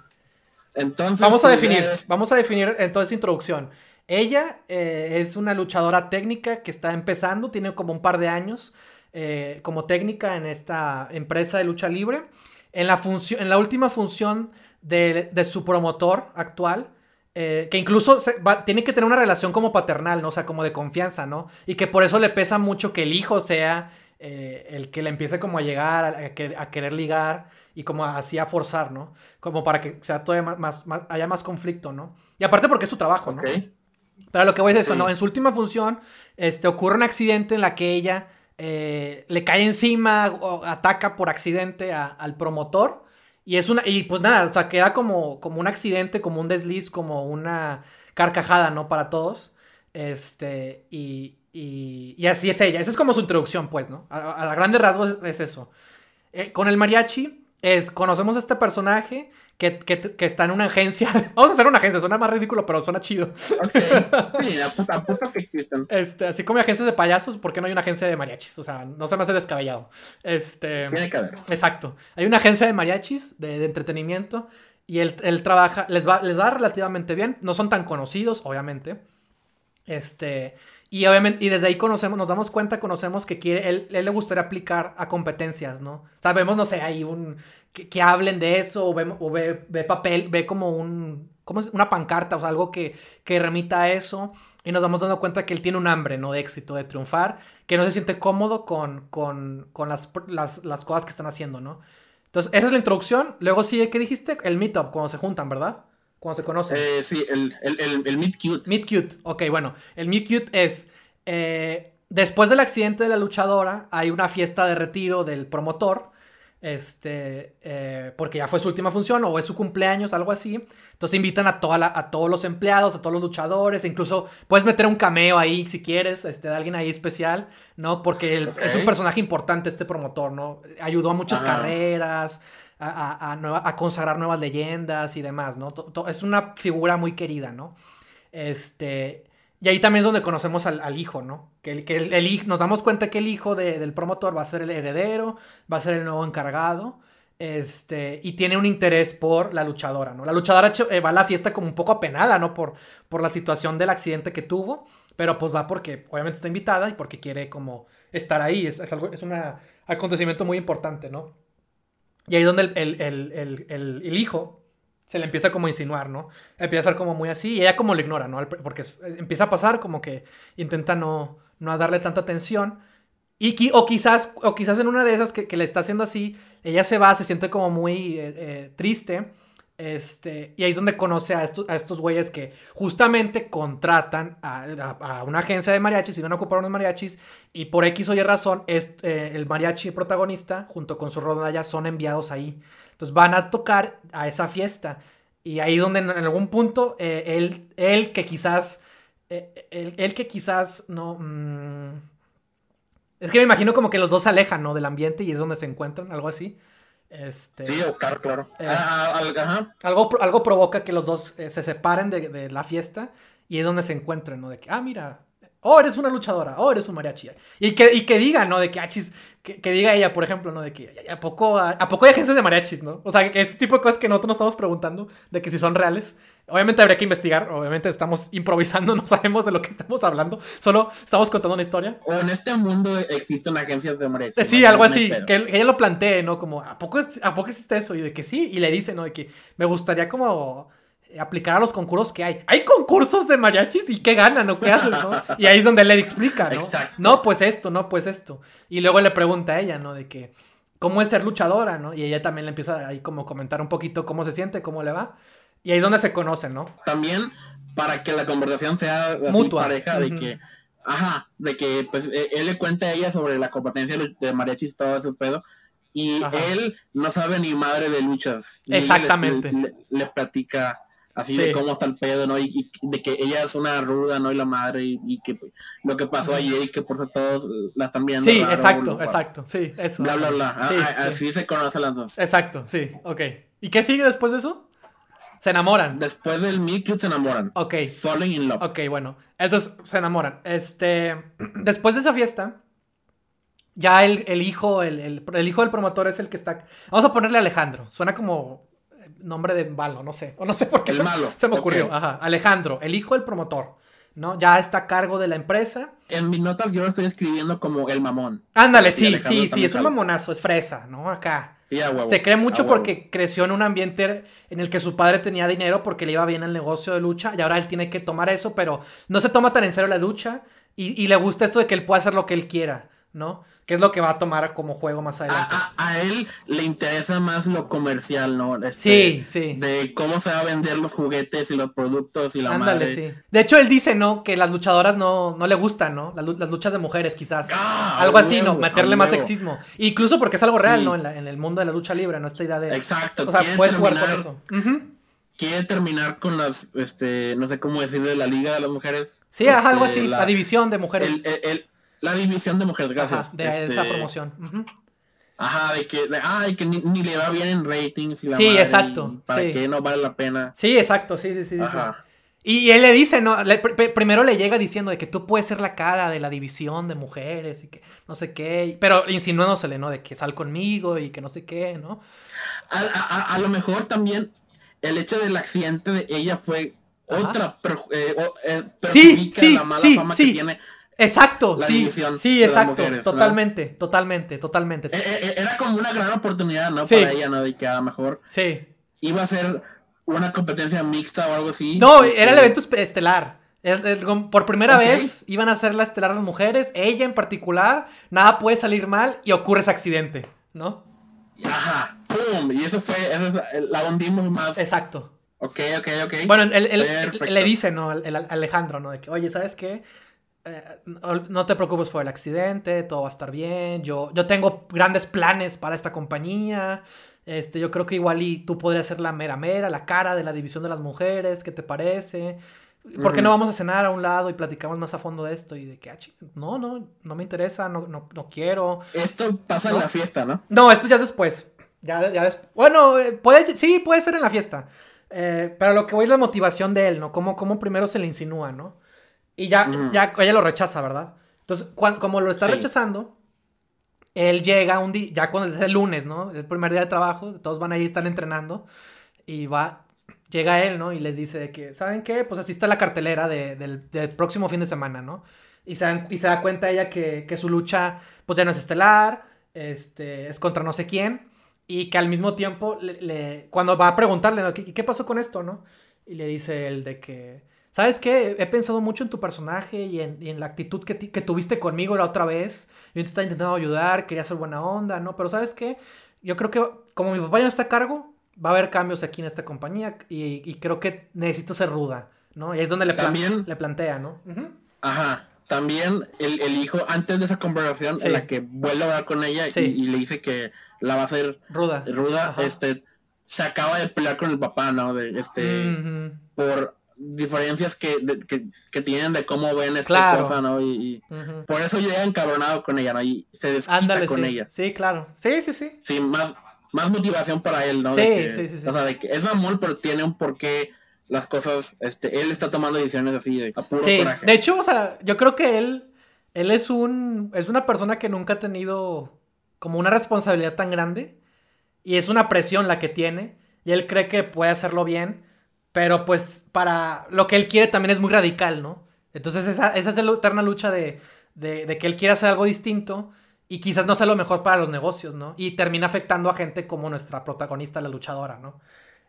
Entonces. Vamos a definir, vamos a definir entonces introducción. Ella eh, es una luchadora técnica que está empezando, tiene como un par de años eh, como técnica en esta empresa de lucha libre. En la, en la última función de, de su promotor actual, eh, que incluso tiene que tener una relación como paternal, ¿no? O sea, como de confianza, ¿no? Y que por eso le pesa mucho que el hijo sea el que le empiece como a llegar, a, querer ligar y como así a forzar, ¿no? Como para que sea todavía más, haya más conflicto, ¿no? Y aparte porque es su trabajo, ¿no? Pero lo que voy a decir es eso, ¿no? En su última función, este, ocurre un accidente en la que ella eh, le cae encima o ataca por accidente al promotor y es una, y pues nada, o sea, queda como, como un accidente, como un desliz, como una carcajada, ¿no? Para todos. Este, y, y, así es ella. Esa es como su introducción, pues, ¿no? A, a grandes rasgos es, eso. Eh, con el mariachi es, conocemos a este personaje que, está en una agencia. [LAUGHS] Vamos a hacer una agencia, suena más ridículo, pero suena chido. Sí, [LAUGHS] apuesto que existen. Este, así como hay agencias de payasos, ¿por qué no hay una agencia de mariachis? O sea, no se me hace descabellado. Este, Tiene que haber. Exacto. Hay una agencia de mariachis, de, entretenimiento, y él, él, trabaja, les va, les va relativamente bien. No son tan conocidos, obviamente. Este, y obviamente, y desde ahí conocemos, nos damos cuenta, conocemos que quiere, él, le gustaría aplicar a competencias, ¿no? Sabemos, no sé, hay un, que, hablen de eso, o, ve, ve, papel, ve como un, como una pancarta, o sea, algo que, que remita a eso, y nos vamos dando cuenta que él tiene un hambre, ¿no? De éxito, de triunfar, que no se siente cómodo con, con, con las, las, las cosas que están haciendo, ¿no? Entonces, esa es la introducción. Luego sigue, ¿qué dijiste? El meetup, cuando se juntan, ¿verdad? Cuando se conocen. Eh, sí, el, el, Meet Cute. Meet Cute, ok, bueno. El Meet Cute es. Eh, después del accidente de la luchadora, hay una fiesta de retiro del promotor. Este, eh, porque ya fue su última función o es su cumpleaños, algo así. Entonces invitan a, toda a todos los empleados, a todos los luchadores. incluso puedes meter un cameo ahí si quieres, este, de alguien ahí especial, ¿no? Porque es un personaje importante este promotor, ¿no? Ayudó a muchas carreras a, consagrar nuevas leyendas y demás, ¿no? es una figura muy querida, ¿no? Este, y ahí también es donde conocemos al, hijo, ¿no? Que, que el, nos damos cuenta que el hijo del promotor va a ser el heredero, va a ser el nuevo encargado, este, y tiene un interés por la luchadora, ¿no? La luchadora eh, va a la fiesta como un poco apenada, ¿no? Por, por la situación del accidente que tuvo, pero pues va porque obviamente está invitada y porque quiere como estar ahí, es, es, algo, es un acontecimiento muy importante, ¿no? Y ahí es donde el, hijo se le empieza como a insinuar, ¿no? Empieza a ser como muy así y ella como lo ignora, ¿no? Porque empieza a pasar como que intenta no, no darle tanta atención. Y, o, quizás, o quizás en una de esas que, le está haciendo así, ella se va, se siente como muy eh, eh, triste este, y ahí es donde conoce a estos, a estos güeyes que justamente contratan a, una agencia de mariachis y van a ocupar unos mariachis y por X o Y razón es, eh, el mariachi protagonista junto con su rodalla son enviados ahí. Entonces van a tocar a esa fiesta y ahí donde en, algún punto eh, él, él, que quizás, eh, él, que quizás no... Mm, es que me imagino como que los dos se alejan, ¿no? Del ambiente y es donde se encuentran, algo así. Este, sí, claro, claro. Eh, ah, algo, algo provoca que los dos eh, se separen de, la fiesta y es donde se encuentran, ¿no? De que, ah, mira, oh, eres una luchadora, oh, eres un mariachi. Y que, y que diga, ¿no? De que, ah, que, diga ella, por ejemplo, ¿no? De que, ¿a poco, a, poco hay agencias de mariachis, ¿no? O sea, este tipo de cosas que nosotros nos estamos preguntando, de que si son reales. Obviamente habría que investigar, obviamente estamos [LAUGHS] improvisando, no sabemos de lo que estamos hablando, solo estamos contando una historia. O en este mundo existen agencias de mariachis. Sí, algo así, que, ella lo plantee, ¿no? Como, ¿a poco, ¿a poco existe eso? Y de que sí, y le dice, ¿no? De que me gustaría como aplicar a los concursos que hay. Hay concursos de mariachis y qué ganan o qué hacen, ¿no? Y ahí es donde él le explica, ¿no? No, pues esto, no, pues esto. Y luego le pregunta a ella, ¿no? De que, ¿cómo es ser luchadora, no? Y ella también le empieza ahí como comentar un poquito cómo se siente, cómo le va. Y ahí es donde se conocen, ¿no? También para que la conversación sea mutua pareja, de que, ajá, de que pues e, él le cuenta a ella sobre la competencia de mariachis y todo ese pedo. Y él no sabe ni madre de luchas. Exactamente. le platica así de cómo está el pedo, ¿no? Y, de que ella es una ruda, ¿no? Y la madre, y, que lo que pasó ayer y que por eso todos la están viendo. Sí, exacto, exacto, sí, eso. Bla, bla, bla. Ah, ah, así se conocen las dos. Exacto, sí, ok. ¿Y qué sigue después de eso? Se enamoran. Después del Meet se enamoran. Ok. Falling in love. Ok, bueno. Entonces se enamoran. Este. Después de esa fiesta. Ya el, el hijo, el, el, el, hijo del promotor es el que está. Vamos a ponerle Alejandro. Suena como nombre de malo, no sé. O no sé por qué el se, malo. se me ocurrió. Ajá. Alejandro, el hijo del promotor. ¿no? Ya está a cargo de la empresa. En mis notas yo lo estoy escribiendo como el mamón. Ándale, sí, sí, sí, es un mamonazo, es fresa, ¿no? Acá. Se cree mucho porque creció en un ambiente en el que su padre tenía dinero porque le iba bien el negocio de lucha y ahora él tiene que tomar eso, pero no se toma tan en serio la lucha y, y le gusta esto de que él pueda hacer lo que él quiera, ¿no? Que es lo que va a tomar como juego más adelante. A, él le interesa más lo comercial, ¿no? Este, sí, sí. De cómo se va a vender los juguetes y los productos y la Ándale, sí. De hecho, él dice, ¿no? Que las luchadoras no, no le gustan, ¿no? Las, luchas de mujeres, quizás. Ah, algo así, ¿no? Meterle más sexismo. Incluso porque es algo real, ¿no? En, el mundo de la lucha libre, ¿no? Esta idea de... Exacto. O sea, puedes jugar con eso. quiere terminar con las, este, no sé cómo decirle, la Liga de las Mujeres. Sí, algo así, la, división de mujeres. La división de mujeres, gracias. de esa este, promoción. Ajá, de que, ay, que ni, le va bien en ratings. Y la sí, exacto. para que no vale la pena. Sí, exacto, sí, sí, sí. Ajá. Y él le dice, ¿no? primero le llega diciendo de que tú puedes ser la cara de la división de mujeres y que no sé qué. Pero insinuándosele, ¿no? De que sal conmigo y que no sé qué, ¿no? A, lo mejor también el hecho del accidente de ella fue otra eh, eh, sí, sí, la mala fama que tiene Exacto, sí, sí, exacto, totalmente, totalmente, totalmente. Eh, eh, era como una gran oportunidad, ¿no? Para ella, ¿no? De que a lo mejor sí. iba a ser una competencia mixta o algo así. No, era el evento estelar. Por primera vez iban a ser la estelar las mujeres, ella en particular, nada puede salir mal y ocurre ese accidente, ¿no? Ajá, ¡pum! Y eso fue, la hundimos más. Exacto. Ok, ok, ok. Bueno, él, le dice, ¿no? El, Alejandro, ¿no? De que, oye, ¿sabes qué? Eh, no te preocupes por el accidente, todo va a estar bien. Yo, yo tengo grandes planes para esta compañía. Este, yo creo que igual y tú podrías ser la mera mera, la cara de la división de las mujeres. ¿Qué te parece? ¿Por qué no vamos a cenar a un lado y platicamos más a fondo de esto? Y de que, ah, no, no, no me interesa, no, no, quiero. Esto pasa en la fiesta, ¿no? No, esto ya es después. Ya, ya Bueno, eh, puede, sí, puede ser en la fiesta. Eh, pero lo que voy es la motivación de él, ¿no? Cómo, cómo primero se le insinúa, ¿no? Y ya, ya ella lo rechaza, ¿verdad? Entonces, como lo está rechazando, él llega un día, ya cuando es el lunes, ¿no? El primer día de trabajo, todos van ahí, están entrenando, y va, llega él, ¿no? Y les dice que, ¿saben qué? Pues así está la cartelera del, próximo fin de semana, ¿no? Y se, y se da cuenta ella que, que, su lucha, pues ya no es estelar, este, es contra no sé quién, y que al mismo tiempo, le, cuando va a preguntarle, ¿no? ¿Qué, ¿Qué pasó con esto, no? Y le dice él de que ¿Sabes qué? He pensado mucho en tu personaje y en, la actitud que, tuviste conmigo la otra vez. Yo te estaba intentando ayudar, quería ser buena onda, ¿no? Pero ¿sabes qué? Yo creo que como mi papá ya no está a cargo, va a haber cambios aquí en esta compañía y, creo que necesito ser ruda, ¿no? Y es donde le, le plantea, ¿no? Ajá. También el, hijo, antes de esa conversación en la que vuelve a hablar con ella y, le dice que la va a hacer ruda, ruda este, se acaba de pelear con el papá, ¿no? De, este, por diferencias que, que, tienen de cómo ven esta cosa, ¿no? Y, por eso yo he encabronado con ella, ¿no? Y se desquita con ella. Sí, claro. Sí, sí, sí. Sí, más, más motivación para él, ¿no? Sí, sí, sí, O sea, de que es amor, pero tiene un porqué las cosas, este, él está tomando decisiones así de a puro sí. De hecho, o sea, yo creo que él, él es un, es una persona que nunca ha tenido como una responsabilidad tan grande y es una presión la que tiene y él cree que puede hacerlo bien pero pues para lo que él quiere también es muy radical, ¿no? Entonces esa, esa es la eterna lucha de, de, que él quiere hacer algo distinto y quizás no sea lo mejor para los negocios, ¿no? Y termina afectando a gente como nuestra protagonista, la luchadora, ¿no?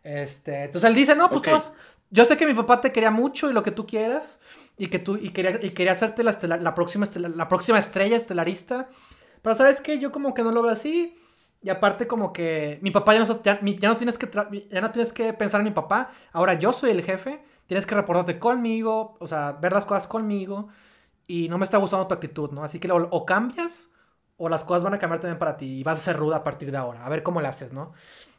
Este, entonces él dice, no, pues, yo sé que mi papá te quería mucho y lo que tú quieras y que tú y quería, y quería hacerte la, la, próxima la próxima estrella estelarista, pero sabes qué, yo como que no lo veo así. Y aparte como que mi papá ya no, ya, no tienes que ya no tienes que pensar en mi papá, ahora yo soy el jefe, tienes que reportarte conmigo, o sea, ver las cosas conmigo y no me está gustando tu actitud, ¿no? Así que o, cambias o las cosas van a cambiar también para ti y vas a ser ruda a partir de ahora, a ver cómo le haces, ¿no?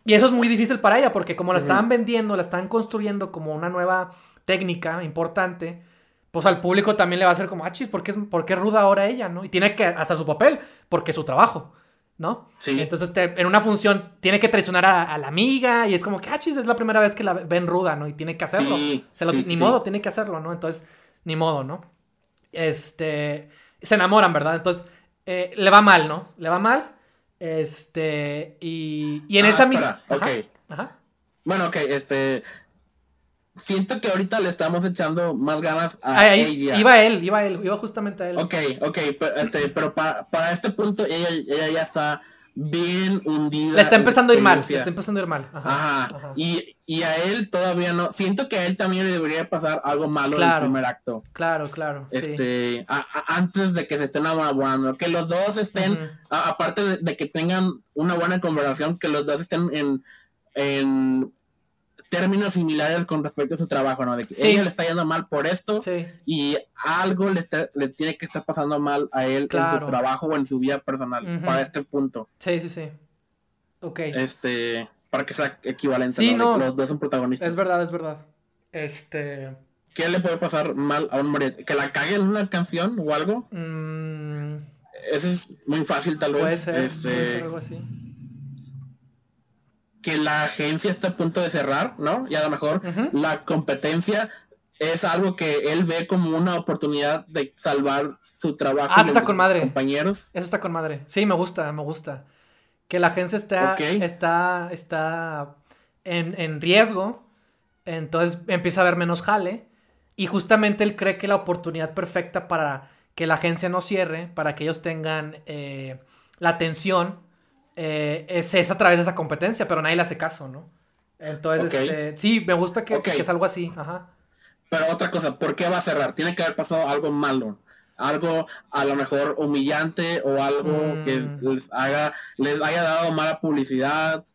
Y eso es muy difícil para ella porque como la estaban vendiendo, la están construyendo como una nueva técnica importante, pues al público también le va a hacer como, ah, chis, ¿por qué, es, ¿por qué ruda ahora ella, no? Y tiene que hacer su papel porque es su trabajo. ¿No? Sí. Entonces, en una función tiene que traicionar a, la amiga y es como que, ah, chis, es la primera vez que la ven ruda, ¿no? Y tiene que hacerlo. ni modo, tiene que hacerlo, ¿no? Entonces, ni modo, ¿no? Este, se enamoran, ¿verdad? Entonces, eh, le va mal, ¿no? Le va mal. Este, y, y en ah, esa misma... Ok. Ajá. Bueno, ok, este, siento que ahorita le estamos echando más ganas a ella. Iba él, iba él, iba justamente a él. Ok, ok, pero, este, pero para, para, este punto ella, ella ya está bien hundida. Le está empezando a ir mal, le está empezando a ir mal. Ajá, Y, y, a él todavía no. Siento que a él también le debería pasar algo malo en el primer acto. Claro, claro. Este, antes de que se estén enamorando, que los dos estén, aparte de, de, que tengan una buena conversación, que los dos estén en, en términos similares con respecto a su trabajo, ¿no? De que ella le está yendo mal por esto y algo le, le, tiene que estar pasando mal a él en su trabajo o en su vida personal para este punto. Sí, sí, sí. Ok. Este. para que sea equivalente. Sí, ¿no? no. Los dos son protagonistas. Es verdad, es verdad. Este. ¿Qué le puede pasar mal a un mariachi? ¿Que la cague en una canción o algo? mm, Eso es muy fácil, tal vez. puede ser, Este, puede ser algo así. Que la agencia está a punto de cerrar, ¿no? Y a lo mejor la competencia es algo que él ve como una oportunidad de salvar su trabajo. Ah, y está con sus madre. compañeros. Eso está con madre. Sí, me gusta, me gusta. Que la agencia está, está, está en, en riesgo. Entonces empieza a haber menos jale. Y justamente él cree que la oportunidad perfecta para que la agencia no cierre, para que ellos tengan eh, la atención, eh, es, es a través de esa competencia, pero nadie le hace caso, ¿no? Entonces, este, sí, me gusta que, es algo así. Ajá. Pero otra cosa, ¿por qué va a cerrar? Tiene que haber pasado algo malo. Algo a lo mejor humillante o algo Mm. que les haga, les haya dado mala publicidad.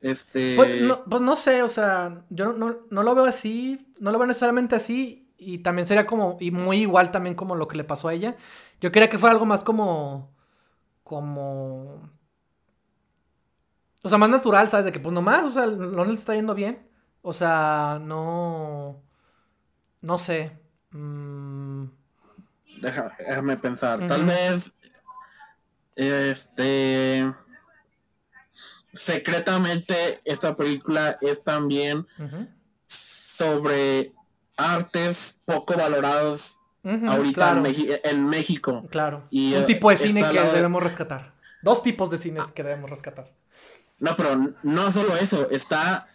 Este. Pues no, pues no sé, o sea, yo no, no, no lo veo así, no lo veo necesariamente así, y también sería como, y muy igual también como lo que le pasó a ella. Yo quería que fuera algo más como, como, o sea, más natural, ¿sabes? De que pues nomás, o sea, le está yendo bien, o sea, no, no sé. mm, déjame pensar. Tal vez. Este. Secretamente, esta película es también sobre artes poco valorados ahorita claro, en, México. claro. y, Un eh, tipo de cine está que de- debemos rescatar. Dos tipos de cines que debemos rescatar. No, pero no solo eso, está,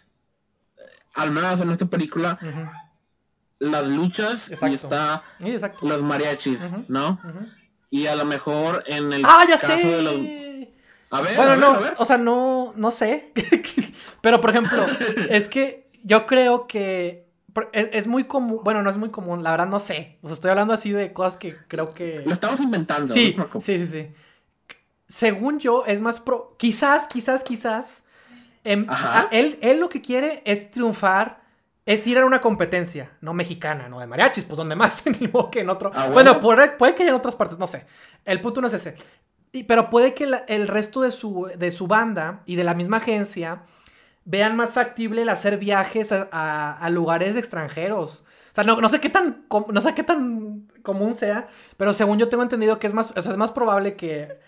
eh, al menos en esta película, las luchas Exacto. y está Sí, los mariachis. ¿no? Y a lo mejor en el Ah, ya caso sé. de los... A ver, Bueno, a ver, no, a ver. o sea, no, no sé. [LAUGHS] Pero, por ejemplo, [LAUGHS] es que yo creo que es, es muy común, bueno, no es muy común, la verdad no sé. O sea, estoy hablando así de cosas que creo que... Lo estamos inventando. no Sí, preocupes. sí, sí, sí. Según yo, es más pro... Quizás, quizás, quizás... em, a- él, él lo que quiere es triunfar, es ir a una competencia, no mexicana, no de mariachis, pues donde más, [LAUGHS] ni modo que en otro. Ah, bueno, bueno. puede, puede que haya en otras partes, no sé. El punto no es ese. Y- pero puede que la- el resto de su, de su banda y de la misma agencia vean más factible el hacer viajes a, a- a lugares extranjeros. O sea, no, no sé qué tan no sé qué tan común sea, pero según yo tengo entendido que es más, o sea, es más probable que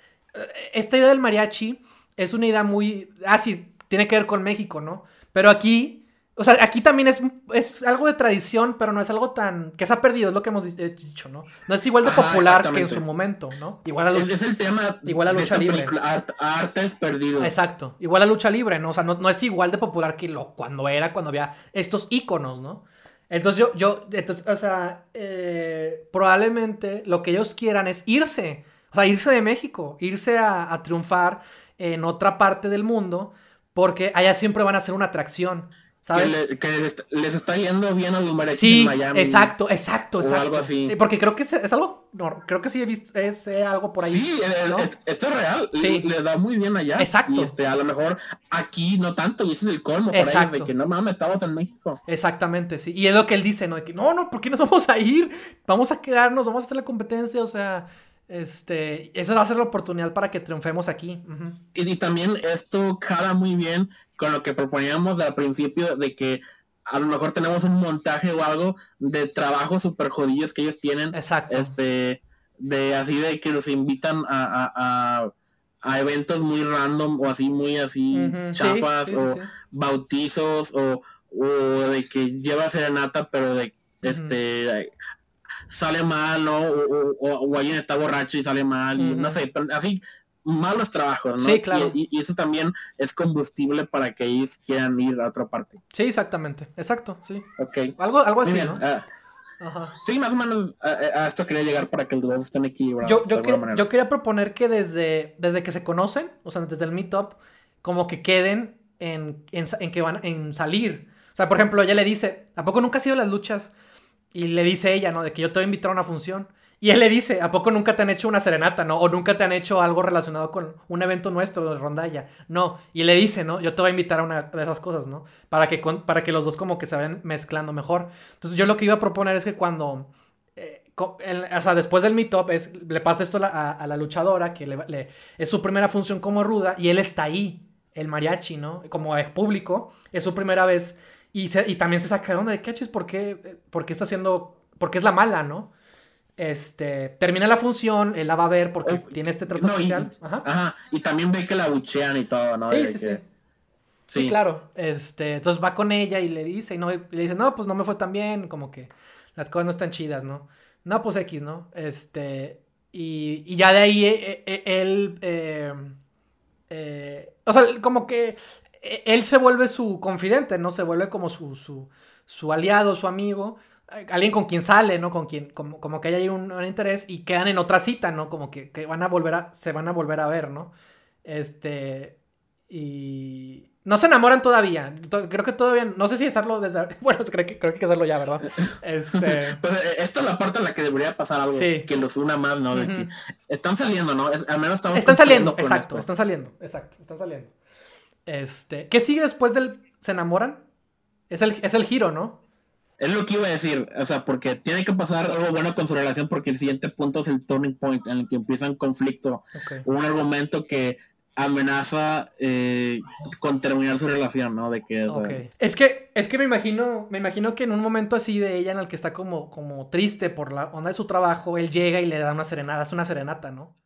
esta idea del mariachi es una idea muy, ah, sí, tiene que ver con México, ¿no? Pero aquí, o sea, aquí también es, es algo de tradición, pero no es algo tan, que se ha perdido, es lo que hemos eh, dicho, ¿no? No es igual de Ajá, popular que en su momento, ¿no? Igual a los, Es, el tema Igual de lucha libre. art- artes perdidos. Exacto. Igual la lucha libre, ¿no? O sea, no, no es igual de popular que lo cuando era, cuando había estos íconos, ¿no? Entonces yo, yo, entonces, o sea, eh, probablemente lo que ellos quieran es irse, o sea, irse de México, irse a, a triunfar en otra parte del mundo, porque allá siempre van a ser una atracción, Que, ¿sabes? le- que les, les está yendo bien a los mariachis Sí, en Miami. exacto, exacto, o exacto. algo así. Porque creo que es, es algo, no, creo que sí he visto, es eh, algo por ahí. Sí, eh, ¿no? es- esto es real. Sí. Le, le da muy bien allá. Exacto. Y este, a lo mejor aquí no tanto, y ese es el colmo para ellos, Exacto. de que no mames, estamos en México. Exactamente, sí. Y es lo que él dice, ¿no? De que no, no, ¿por qué nos vamos a ir? Vamos a quedarnos, vamos a hacer la competencia, o sea, este, esa va a ser la oportunidad para que triunfemos aquí. Y, y también esto cala muy bien con lo que proponíamos al principio de que a lo mejor tenemos un montaje o algo de trabajos super jodidos que ellos tienen. Exacto. Este, de así de que los invitan a, a, a, a eventos muy random o así, muy así chafas sí, sí, o sí. bautizos o, o de que lleva serenata pero de este sale mal ¿no? o, o, o alguien está borracho y sale mal y no sé pero así malos trabajos ¿no? Sí, claro. y, eso también es combustible para que ellos quieran ir a otra parte Sí, exactamente. Exacto, sí. ok Algo, algo así, bien, ¿no? ah, Ajá. sí más o menos a, a esto quería llegar para que los dos estén equilibrados Yo, de yo, alguna que- manera. yo quería proponer que desde, desde que se conocen, o sea, desde el meetup, como que queden en, en que van en salir. O sea, por ejemplo, ella le dice, ¿a poco nunca has ido a las luchas? Y le dice ella, ¿no? De que yo te voy a invitar a una función. Y él le dice, ¿a poco nunca te han hecho una serenata, no? O nunca te han hecho algo relacionado con un evento nuestro de rondalla. No. Y le dice, ¿no? Yo te voy a invitar a una de esas cosas, ¿no? Para que, con- para que los dos como que se vayan mezclando mejor. Entonces yo lo que iba a proponer es que cuando eh, o sea, después del meetup es, le pasa esto a la, a- a la luchadora, que le, es su primera función como ruda, y él está ahí. el mariachi, ¿no? Como es público, es su primera vez. Y, se, y también se saca de onda de cachis, ¿por qué, ¿por qué está haciendo, porque es la mala, ¿no? Este, termina la función, él la va a ver porque tiene este trato No, y. Ajá. ajá, y también ve que la buchean y todo, ¿no? Sí, De sí, que- sí. Sí, claro. Este, entonces va con ella y le dice, y no, y le dice, no, pues no me fue tan bien, como que las cosas no están chidas, ¿no? No, pues X, ¿no? Este, y, y ya de ahí eh, eh, él, eh, eh, o sea, como que eh, él se vuelve su confidente, ¿no? Se vuelve como su, su, su aliado, su amigo, eh, alguien con quien sale, ¿no? Con quien, como, como que hay un, un interés y quedan en otra cita, ¿no? Como que, que van a volver a, se van a volver a ver, ¿no? Este, y no se enamoran todavía. To- Creo que todavía, no sé si hacerlo desde, [LAUGHS] bueno, creo que, creo que hay que hacerlo ya, ¿verdad? [LAUGHS] Este, Pues esta es la parte en la que debería pasar algo Sí. que los una más, ¿no? Que están saliendo, ¿no? Es- al menos estamos están saliendo, exacto, están saliendo, exacto, están saliendo. Este, ¿qué sigue después del se enamoran? Es el, es el giro, ¿no? Es lo que iba a decir, o sea, porque tiene que pasar algo bueno con su relación porque el siguiente punto es el turning point en el que empieza un conflicto, un argumento que amenaza eh, con terminar su relación, ¿no? De que. Es que, es que me imagino, me imagino que en un momento así de ella en el que está como, como triste por la onda de su trabajo, él llega y le da una serenata, hace una serenata, ¿no?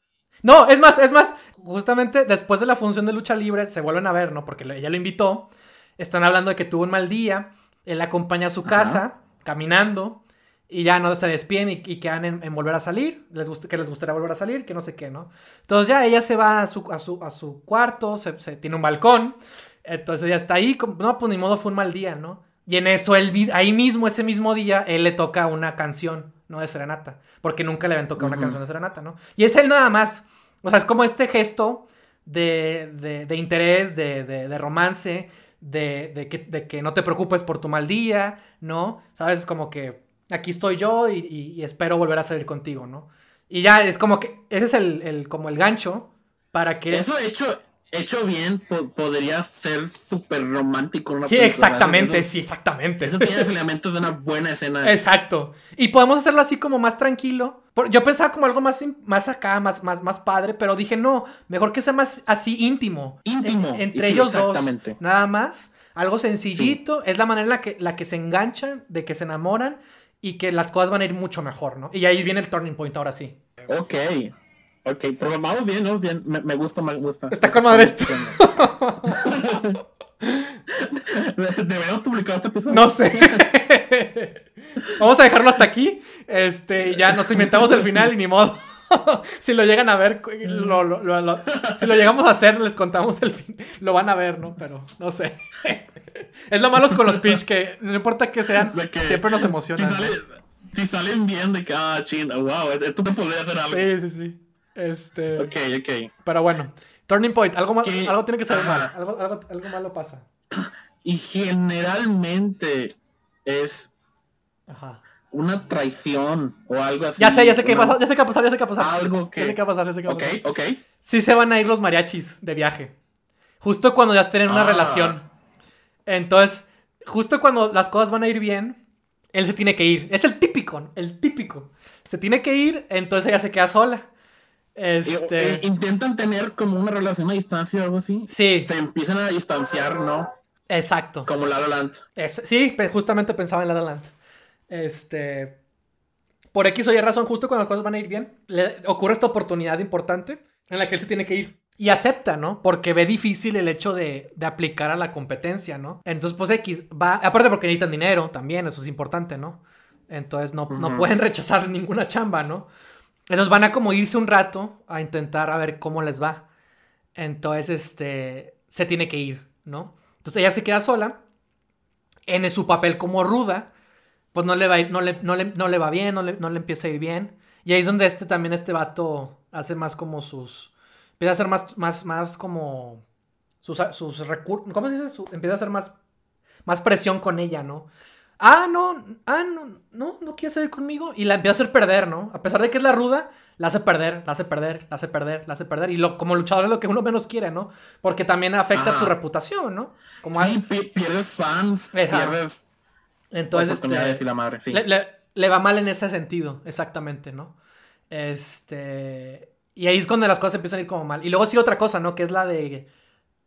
No, es más, es más, justamente después de la función de lucha libre se vuelven a ver, ¿no? Porque ella lo invitó, están hablando de que tuvo un mal día, él acompaña a su Ajá. casa, caminando, y ya no se despiden y, y quedan en, en volver a salir, les gusta, que les gustaría volver a salir, que no sé qué, ¿no? Entonces ya ella se va a su, a su, a su cuarto, se, se- tiene un balcón, entonces ya está ahí, como, no, pues ni modo fue un mal día, ¿no? Y en eso, él, ahí mismo, ese mismo día, él le toca una canción, ¿no? De serenata, porque nunca le habían tocado una canción de serenata, ¿no? Y es él nada más, o sea, es como este gesto de, de- de interés, de, de- romance, de, de que, de que no te preocupes por tu mal día, ¿no? ¿Sabes? Como que aquí estoy yo y, y- y espero volver a salir contigo, ¿no? Y ya es como que ese es el, el- como el gancho para que... Eso hecho, hecho bien po- podría ser súper romántico. una sí, exactamente, Eso, sí, exactamente. eso tiene los [LAUGHS] elementos de una buena escena. Exacto. Y podemos hacerlo así como más tranquilo. Yo pensaba como algo más, más acá, más, más, más padre, pero dije, no, mejor que sea más así íntimo. Íntimo. En- entre Sí, ellos dos. exactamente. Nada más. Algo sencillito. Es la manera en la que, la que se enganchan, de que se enamoran y que las cosas van a ir mucho mejor, ¿no? Y ahí viene el turning point ahora sí. Ok. Ok, pero vamos bien, vamos bien. Me, me gusta, me gusta. Está con madre esto. [LAUGHS] ¿Deberíamos publicar este episodio? No sé. Vamos a dejarlo hasta aquí. Este, ya nos inventamos el final y ni modo. [LAUGHS] si lo llegan a ver, cu- lo- lo- lo- lo- si lo llegamos a hacer, les contamos el fin. Lo van a ver, ¿no? Pero no sé. [LAUGHS] es lo malo con los pitch que no importa que sean, que siempre nos emocionan. Si, ¿no? sale- si salen bien, de que, ah, wow, esto te podría hacer algo. Sí, sí, sí. Este, Ok, ok. pero bueno. Turning point, algo, mal- algo tiene que salir ajá. mal. Algo, algo, algo malo pasa. Y generalmente es Ajá. una traición o algo así. Ya sé, ya sé qué pasa, ya sé qué va a pasar, ya sé qué va a pasar. Algo que- Ya sé qué va a pasar, ya sé qué va a Ok, pasar. ok. sí se van a ir los mariachis de viaje. Justo cuando ya tienen una Ah. relación. Entonces, justo cuando las cosas van a ir bien, él se tiene que ir. Es el típico, el típico. Se tiene que ir, entonces ella se queda sola. Este. eh, intentan tener como una relación a distancia o algo así. Sí, Se empiezan a distanciar, ¿no? exacto. Como La La Land. Es- sí, justamente pensaba en La La Land. Este. Por X o Y razón, justo cuando las cosas van a ir bien, le ocurre esta oportunidad importante en la que él se tiene que ir. Y acepta, ¿no? Porque ve difícil el hecho de, de aplicar a la competencia, ¿no? Entonces, pues X va. Aparte porque necesitan dinero también, eso es importante, ¿no? Entonces no, no pueden rechazar ninguna chamba, ¿no? Entonces van a como irse un rato a intentar a ver cómo les va. Entonces, este, se tiene que ir, ¿no? Entonces ella se queda sola. En su papel como ruda, pues no le va, no le, no le, no le va bien, no le, no le empieza a ir bien. Y ahí es donde este también, este vato, hace más como sus... Empieza a hacer más, más, más como... Sus, sus recursos... ¿Cómo se dice? Su- empieza a hacer más, más presión con ella, ¿no? Ah, no, ah, no, no, no quiere salir conmigo. Y la empieza a hacer perder, ¿no? A pesar de que es la ruda, la hace perder, la hace perder, la hace perder, la hace perder. Y lo, como luchador es lo que uno menos quiere, ¿no? Porque también afecta Ajá. tu reputación, ¿no? Como Sí, pi- pierdes fans, Ajá. pierdes entonces, oportunidades este, y la madre, sí. le, le- le va mal en ese sentido, exactamente, ¿no? Este. Y ahí es cuando las cosas empiezan a ir como mal. Y luego sí otra cosa, ¿no? Que es la de.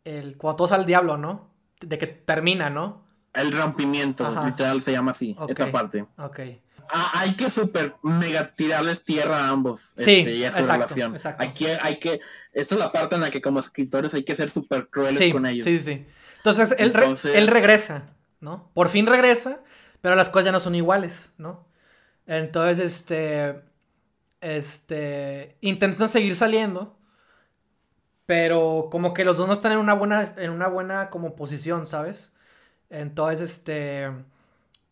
el cuando todo al diablo, ¿no? De que termina, ¿no? El rompimiento, literal se llama así, esta parte. Ok. Ah, hay que super mega tirarles tierra a ambos. Sí, este, y a su relación. Aquí hay que, esta es la parte en la que como escritores hay que ser súper crueles con ellos. Sí, sí, Entonces él, él regresa, ¿no? Por fin regresa, pero las cosas ya no son iguales, ¿no? Entonces, este, este, intentan seguir saliendo, pero como que los dos no están en una buena, en una buena como posición, ¿sabes? Entonces, este,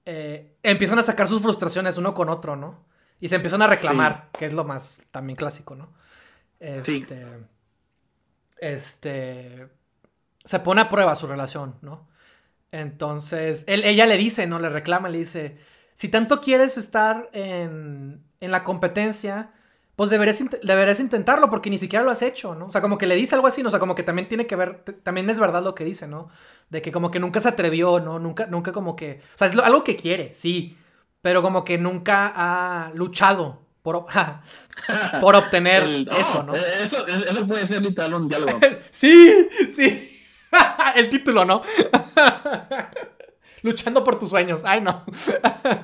eh, empiezan a sacar sus frustraciones uno con otro, ¿no? Y se empiezan a reclamar, que es lo más también clásico, ¿no? Este, este, se pone a prueba su relación, ¿no? Entonces, él, ella le dice, ¿no? Le reclama, le dice, si tanto quieres estar en, en la competencia, pues deberías, deberías intentarlo porque ni siquiera lo has hecho, ¿no? O sea, como que le dice algo así, ¿no? O sea, como que también tiene que ver, también es verdad lo que dice, ¿no? De que como que nunca se atrevió, ¿no? Nunca, nunca como que, o sea, es algo que quiere, sí, pero como que nunca ha luchado por, [LAUGHS] por obtener eso, ¿no? Eso, eso puede ser literal un diálogo. [LAUGHS] sí, sí. [LAUGHS] El título, ¿no? Luchando por tus sueños. Ay, no.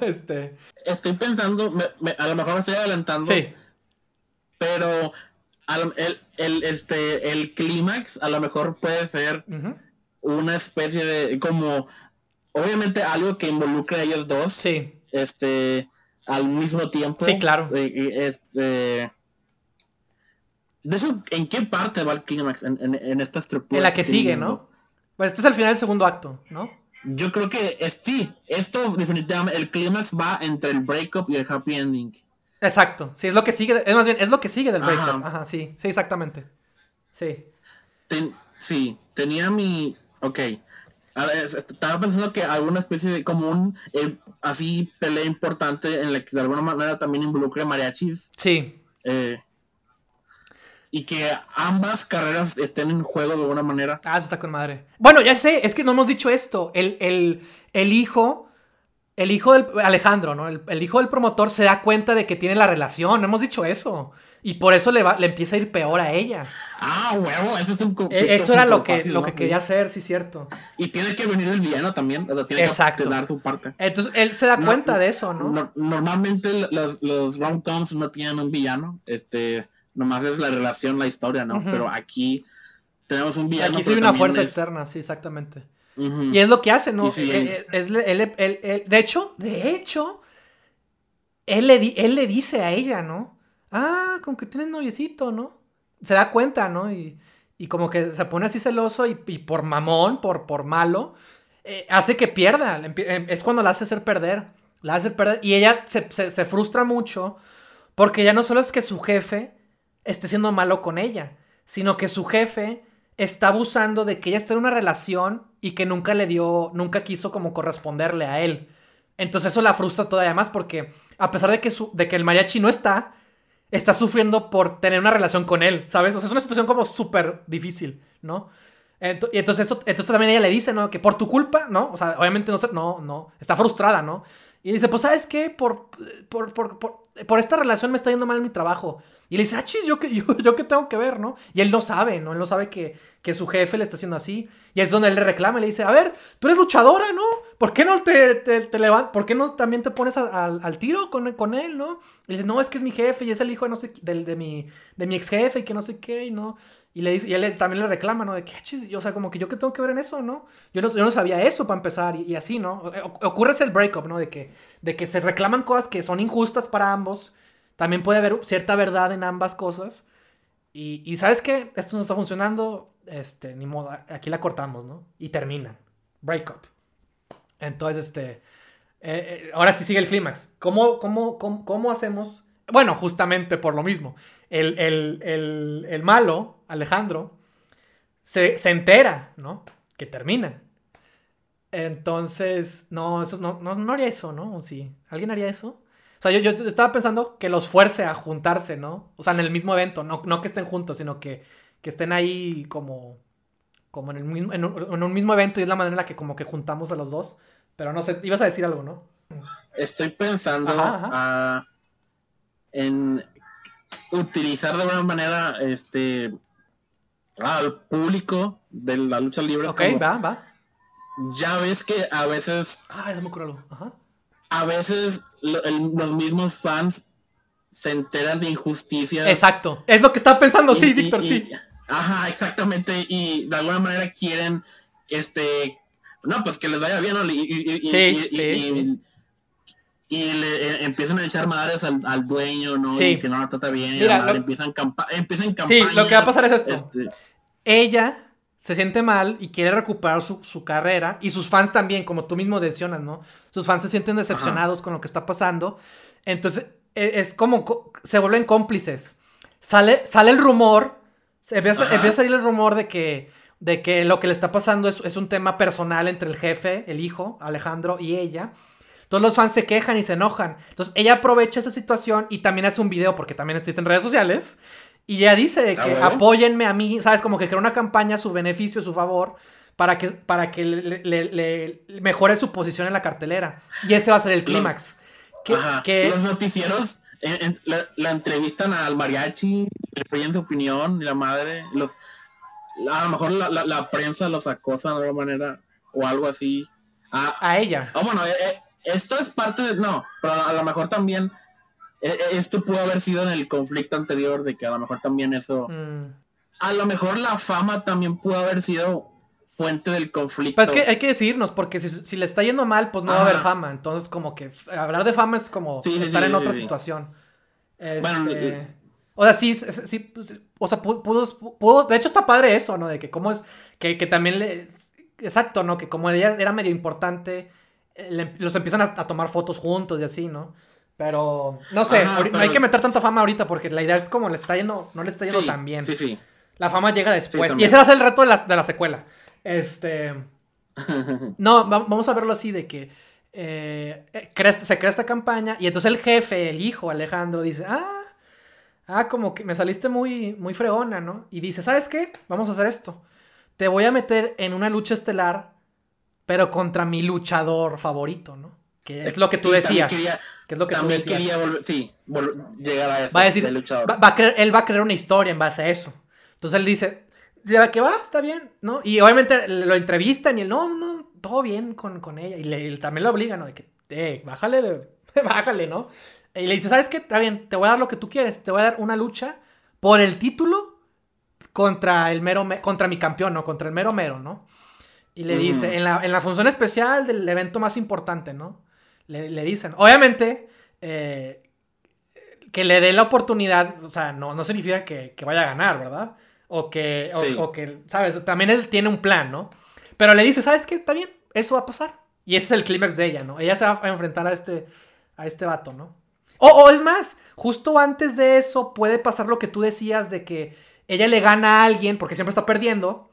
este. Estoy pensando, a lo mejor me estoy adelantando. Sí pero el, el, este, el clímax a lo mejor puede ser una especie de, como, obviamente algo que involucre a ellos dos. Sí. Este, al mismo tiempo. Sí, claro. Este, de eso, ¿en qué parte va el clímax en, en, esta estructura? En la que, sigue, ¿no? Pues este es el final del segundo acto, ¿no? Yo creo que sí, esto definitivamente, el clímax va entre el breakup y el happy ending. Exacto, sí, es lo que sigue, es más bien, es lo que sigue del breakup. Ajá, sí, sí, exactamente. Sí. sí, tenía mi, ok. estaba pensando que alguna especie de como un eh, así pelea importante en la que de alguna manera también involucre mariachis. Sí. Eh, y que ambas carreras estén en juego de alguna manera. Ah, eso está con madre. Bueno, ya sé, es que no hemos dicho esto. El, el, el hijo el hijo del Alejandro, ¿no? El, hijo del promotor se da cuenta de que tiene la relación, no hemos dicho eso. Y por eso le, va, le empieza a ir peor a ella. Ah, huevo, eso es un e, Eso era lo que, lo que quería hacer, sí, cierto. Y tiene que venir el villano también, o tiene Exacto. que dar su parte. Entonces él se da cuenta de eso, ¿no? normalmente los, los rom-coms no tienen un villano, este, nomás es la relación, la historia, ¿no? Pero aquí tenemos un villano. Aquí soy una fuerza externa, sí, exactamente. Y es lo que hace, ¿no? Eh, eh, de hecho, de hecho, él le, él le dice a ella, ¿no? Ah, como que tienes noviecito, ¿no? Se da cuenta, ¿no? Y, como que se pone así celoso y, por mamón, por, por malo, eh, hace que pierda. Es cuando la hace hacer perder. La hace perder. Y ella se, se frustra mucho porque ya no solo es que su jefe esté siendo malo con ella, sino que su jefe está abusando de que ella está en una relación y que nunca le dio, nunca quiso como corresponderle a él. Entonces eso la frustra todavía más porque a pesar de que, su, de que el mariachi no está, está sufriendo por tener una relación con él, ¿sabes? O sea, es una situación como súper difícil, ¿no? y entonces, eso, entonces también ella le dice, ¿no? Que por tu culpa, ¿no? O sea, obviamente no, no, no, está frustrada, ¿no? Y dice, pues, ¿sabes qué? Por, por, por, por, esta relación me está yendo mal mi trabajo. Y le dice, ah, chis, ¿yo qué, [LAUGHS] yo, qué tengo que ver, no? Y él no sabe, ¿no? Él no sabe que, que su jefe le está haciendo así. Y es donde él le reclama, le dice, a ver, tú eres luchadora, ¿no? ¿Por qué no te, te, levantas? ¿Por qué no también te pones al tiro con, con él, no? Y le dice, no, es que es mi jefe y es el hijo de, no sé, de, de, mi, de mi ex jefe y que no sé qué, y no. Y, le dice, y él también le reclama, ¿no? De que, chis, o sea, como que yo qué tengo que ver en eso, ¿no? Yo no, yo no sabía eso para empezar y, así, ¿no? Ocurre ese breakup, ¿no? De que, de que se reclaman cosas que son injustas para ambos. También puede haber cierta verdad en ambas cosas. Y, y ¿sabes qué? Esto no está funcionando este, ni modo, aquí la cortamos, ¿no? Y termina. Breakup. Entonces, este, eh, eh, ahora sí sigue el clímax. ¿Cómo, cómo, cómo, hacemos? Bueno, justamente por lo mismo. El, el, malo, Alejandro, se, entera, ¿no? Que terminan. Entonces, no, eso no, no, haría eso, ¿no? ¿O sí? ¿Alguien haría eso? Sea, yo, yo, estaba pensando que los fuerce a juntarse, ¿no? O sea, en el mismo evento, no, no que estén juntos, sino que que estén ahí como, como en, el mismo, en, un, mismo evento y es la manera en la que como que juntamos a los dos. Pero no sé, ibas a decir algo, ¿no? Estoy pensando en utilizar de alguna manera este al público de la lucha libre. Ok, va, va. Ya ves que a veces. Ah, es muy cruel. Ajá. A veces los mismos fans se enteran de injusticias. Exacto. Es lo que estaba pensando, sí, Víctor, sí. Ajá, exactamente. Y de alguna manera quieren, este, no, pues que les vaya bien, ¿no? Y, sí, sí y le eh, empiezan a echar madres al, al dueño, ¿no? Y que no la trata bien. Mira, empiezan, campa empiezan Sí, lo que va a pasar es esto. Este Ella se siente mal y quiere recuperar su, su, carrera. Y sus fans también, como tú mismo mencionas, ¿no? Sus fans se sienten decepcionados con lo que está pasando. Entonces, e, es, como. Se vuelven cómplices. Sale, sale el rumor. Empieza, empieza a salir el rumor de que. De que lo que le está pasando es, es un tema personal entre el jefe, el hijo, Alejandro, y ella. Todos los fans se quejan y se enojan. Entonces ella aprovecha esa situación y también hace un video, porque también existen redes sociales. Y ella dice que apóyenme a mí, ¿sabes? Como que crea una campaña a su beneficio, a su favor, para que, para que le, mejore su posición en la cartelera. Y ese va a ser el clímax. [CLEARS THROAT] Que, Los noticieros la, entrevistan al mariachi, le piden su opinión, y la madre, los, a lo mejor la, prensa los acosa de alguna manera, o algo así. A, ella. Oh, bueno, eh, eh, esto es parte de. No, pero a lo mejor también. Eh, eh, esto pudo haber sido en el conflicto anterior, de que a lo mejor también eso. Mm. A lo mejor la fama también pudo haber sido fuente del conflicto. Pues es que hay que decirnos, porque si, le está yendo mal, pues no va a haber fama. Entonces, como que hablar de fama es como estar en otra situación. Este, o sea, sí, sí, pues, o sea, pudo, de hecho está padre eso, ¿no? De que cómo es, que, también le, exacto, ¿no? Que como ella era medio importante, los empiezan a, tomar fotos juntos y así, ¿no? Pero, no sé, no hay que meter tanta fama ahorita porque la idea es como le está yendo, no le está yendo tan bien. Sí, sí. La fama llega después. y ese va a ser el reto de la, de la secuela. Este. [LAUGHS] no, vamos a verlo así: de que eh, se crea esta campaña y entonces el jefe, el hijo, Alejandro, dice: Ah, ah, como que me saliste muy, muy fregona, ¿no? Y dice: ¿Sabes qué? Vamos a hacer esto. Te voy a meter en una lucha estelar pero contra mi luchador favorito, ¿no? Que es lo que tú decías. Quería, que es lo que también tú decías. quería volver, sí, llegar a eso. Va a decir, luchador. Va, a creer, él va a crear una historia en base a eso. Entonces él dice, ¿de que va? Está bien, ¿no? Y obviamente lo entrevistan y él, no, no, todo bien con, con ella. Y le, también lo obligan, ¿no? De que, eh, bájale, de, [LAUGHS] bájale, ¿no? Y le dice, ¿sabes qué? Está bien, te voy a dar lo que tú quieres. Te voy a dar una lucha por el título contra el mero, contra mi campeón, ¿no? Contra el mero mero, ¿no? Y le dice, en, la, en, la, función especial del evento más importante, ¿no? Le, le dicen, obviamente, eh, que le dé la oportunidad, o sea, no, no significa que, que vaya a ganar, ¿verdad? O que, o, que, ¿sabes? También él tiene un plan, ¿no? Pero le dice, ¿sabes qué? Está bien, eso va a pasar. Y ese es el clímax de ella, ¿no? Ella se va a enfrentar a este, a este vato, ¿no? O, o es más, justo antes de eso puede pasar lo que tú decías de que ella le gana a alguien porque siempre está perdiendo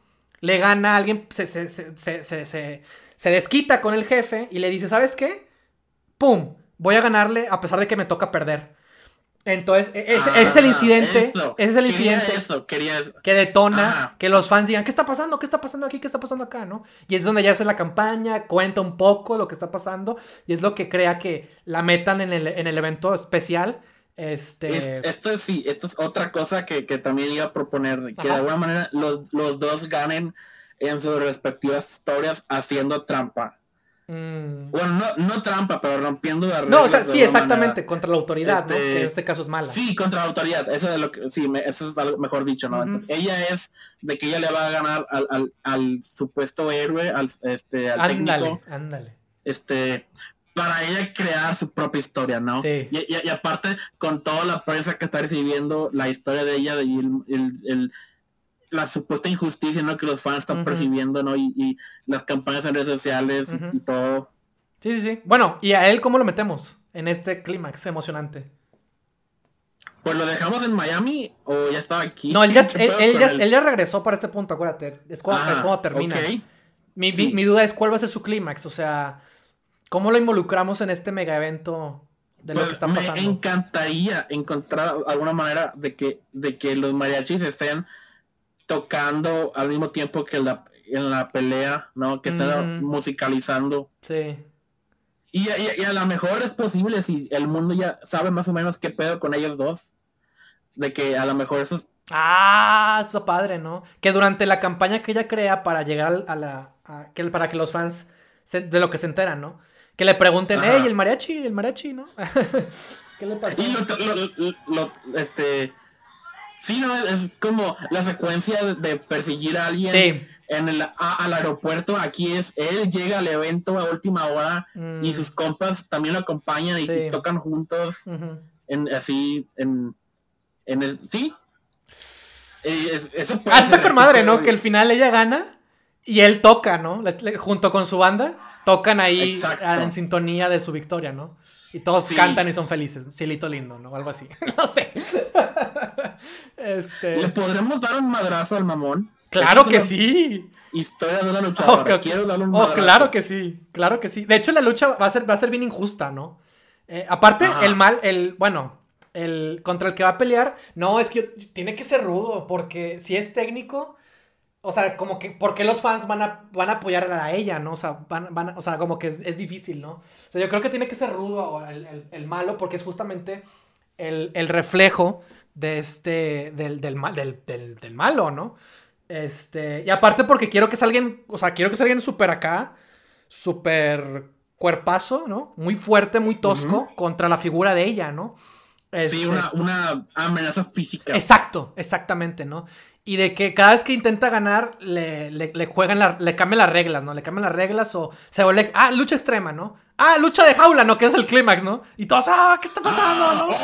le gana a alguien, se, se, se, se, desquita con el jefe y le dice, ¿sabes qué? ¡Pum! Voy a ganarle a pesar de que me toca perder. Entonces, e, ese, es el ah, incidente. Ese es el incidente que detona que los fans digan, ¿qué está pasando? ¿Qué está pasando aquí? ¿Qué está pasando acá? ¿no? Y es donde ya hace la campaña, cuenta un poco lo que está pasando y es lo que crea que la metan en el, en el evento especial este... esto, sí, esto es otra cosa que, también iba a proponer, que de alguna manera los, dos ganen en sus respectivas historias haciendo trampa. Mm. Bueno, no, trampa, pero rompiendo la No, o sea, sí, exactamente, contra la autoridad, ¿no? Este, que en este caso es mala. Sí, contra la autoridad, eso es lo que, sí, eso es algo mejor dicho, ¿no? ella es de que ella le va a ganar al, al, supuesto héroe, al, este, al ándale, Ándale. Este, para ella crear su propia historia, ¿no? Sí. Y, aparte, con toda la prensa que está recibiendo, la historia de ella y el, la supuesta injusticia, ¿no? Que los fans están percibiendo, ¿no? Y, las campañas en redes sociales y, todo. Sí, sí, sí. Bueno, ¿y a él cómo lo metemos en este clímax emocionante? Pues lo dejamos en Miami o ya estaba aquí. No, él ya, [LAUGHS] él, ya, regresó para este punto, acuérdate. Es cuando, termina. Mi, mi, duda es cuál va a ser su clímax, o sea ¿Cómo lo involucramos en este mega evento de lo pues, que está pasando? Me encantaría encontrar alguna manera de que, de que los mariachis estén tocando al mismo tiempo que la, en la pelea, ¿no? Que estén musicalizando. Sí. Y, y, a lo mejor es posible si el mundo ya sabe más o menos qué pedo con ellos dos. De que a lo mejor esos Ah, eso padre, ¿no? Que durante la campaña que ella crea para llegar a la. que, para que los fans de lo que se enteran, ¿no? Que le pregunten, hey, el mariachi, el mariachi, ¿no? [LAUGHS] ¿Qué le pasó? Y lo, este. Sí, no, es como la secuencia de perseguir a alguien en el, al aeropuerto. Aquí es él llega al evento a última hora y mm. sus compas también lo acompañan y, tocan juntos. en, así, en, en el. Sí. Eh, eso ah, está con madre, ¿no? Que al final ella gana y él toca, ¿no? Junto con su banda, tocan ahí en sintonía de su victoria, ¿no? Y todos cantan y son felices. Cielito lindo, ¿no? Algo así. [LAUGHS] no sé. este... ¿Le podremos dar un madrazo al mamón? Claro que sí. Historia de una luchadora. Quiero darle un oh, claro que sí. Claro que sí. De hecho, la lucha va a ser, va a ser bien injusta, ¿no? Eh, aparte, el mal, el, bueno, el contra el que va a pelear, no, es que tiene que ser rudo, porque si es técnico, o sea, como que, ¿por qué los fans van a, van a apoyar a ella, no? O sea, van, van, o sea como que es, difícil, ¿no? O sea, yo creo que tiene que ser rudo el, el, malo porque es justamente el, el, reflejo de este, del, del, del, del, malo, ¿no? Este, y aparte porque quiero que salga, o sea, quiero que salga súper acá, súper cuerpazo, ¿no? Muy fuerte, muy tosco contra la figura de ella, ¿no? sí, una, este, una amenaza física. Exacto, exactamente, ¿no? Y de que cada vez que intenta ganar, le, le, juegan, la, le cambian las reglas, ¿no? Le cambian las reglas o se vuelve. Ah, lucha extrema, ¿no? Ah, lucha de jaula, ¿no? Que es el clímax, ¿no? Y todos, ah, ¿qué está pasando, no?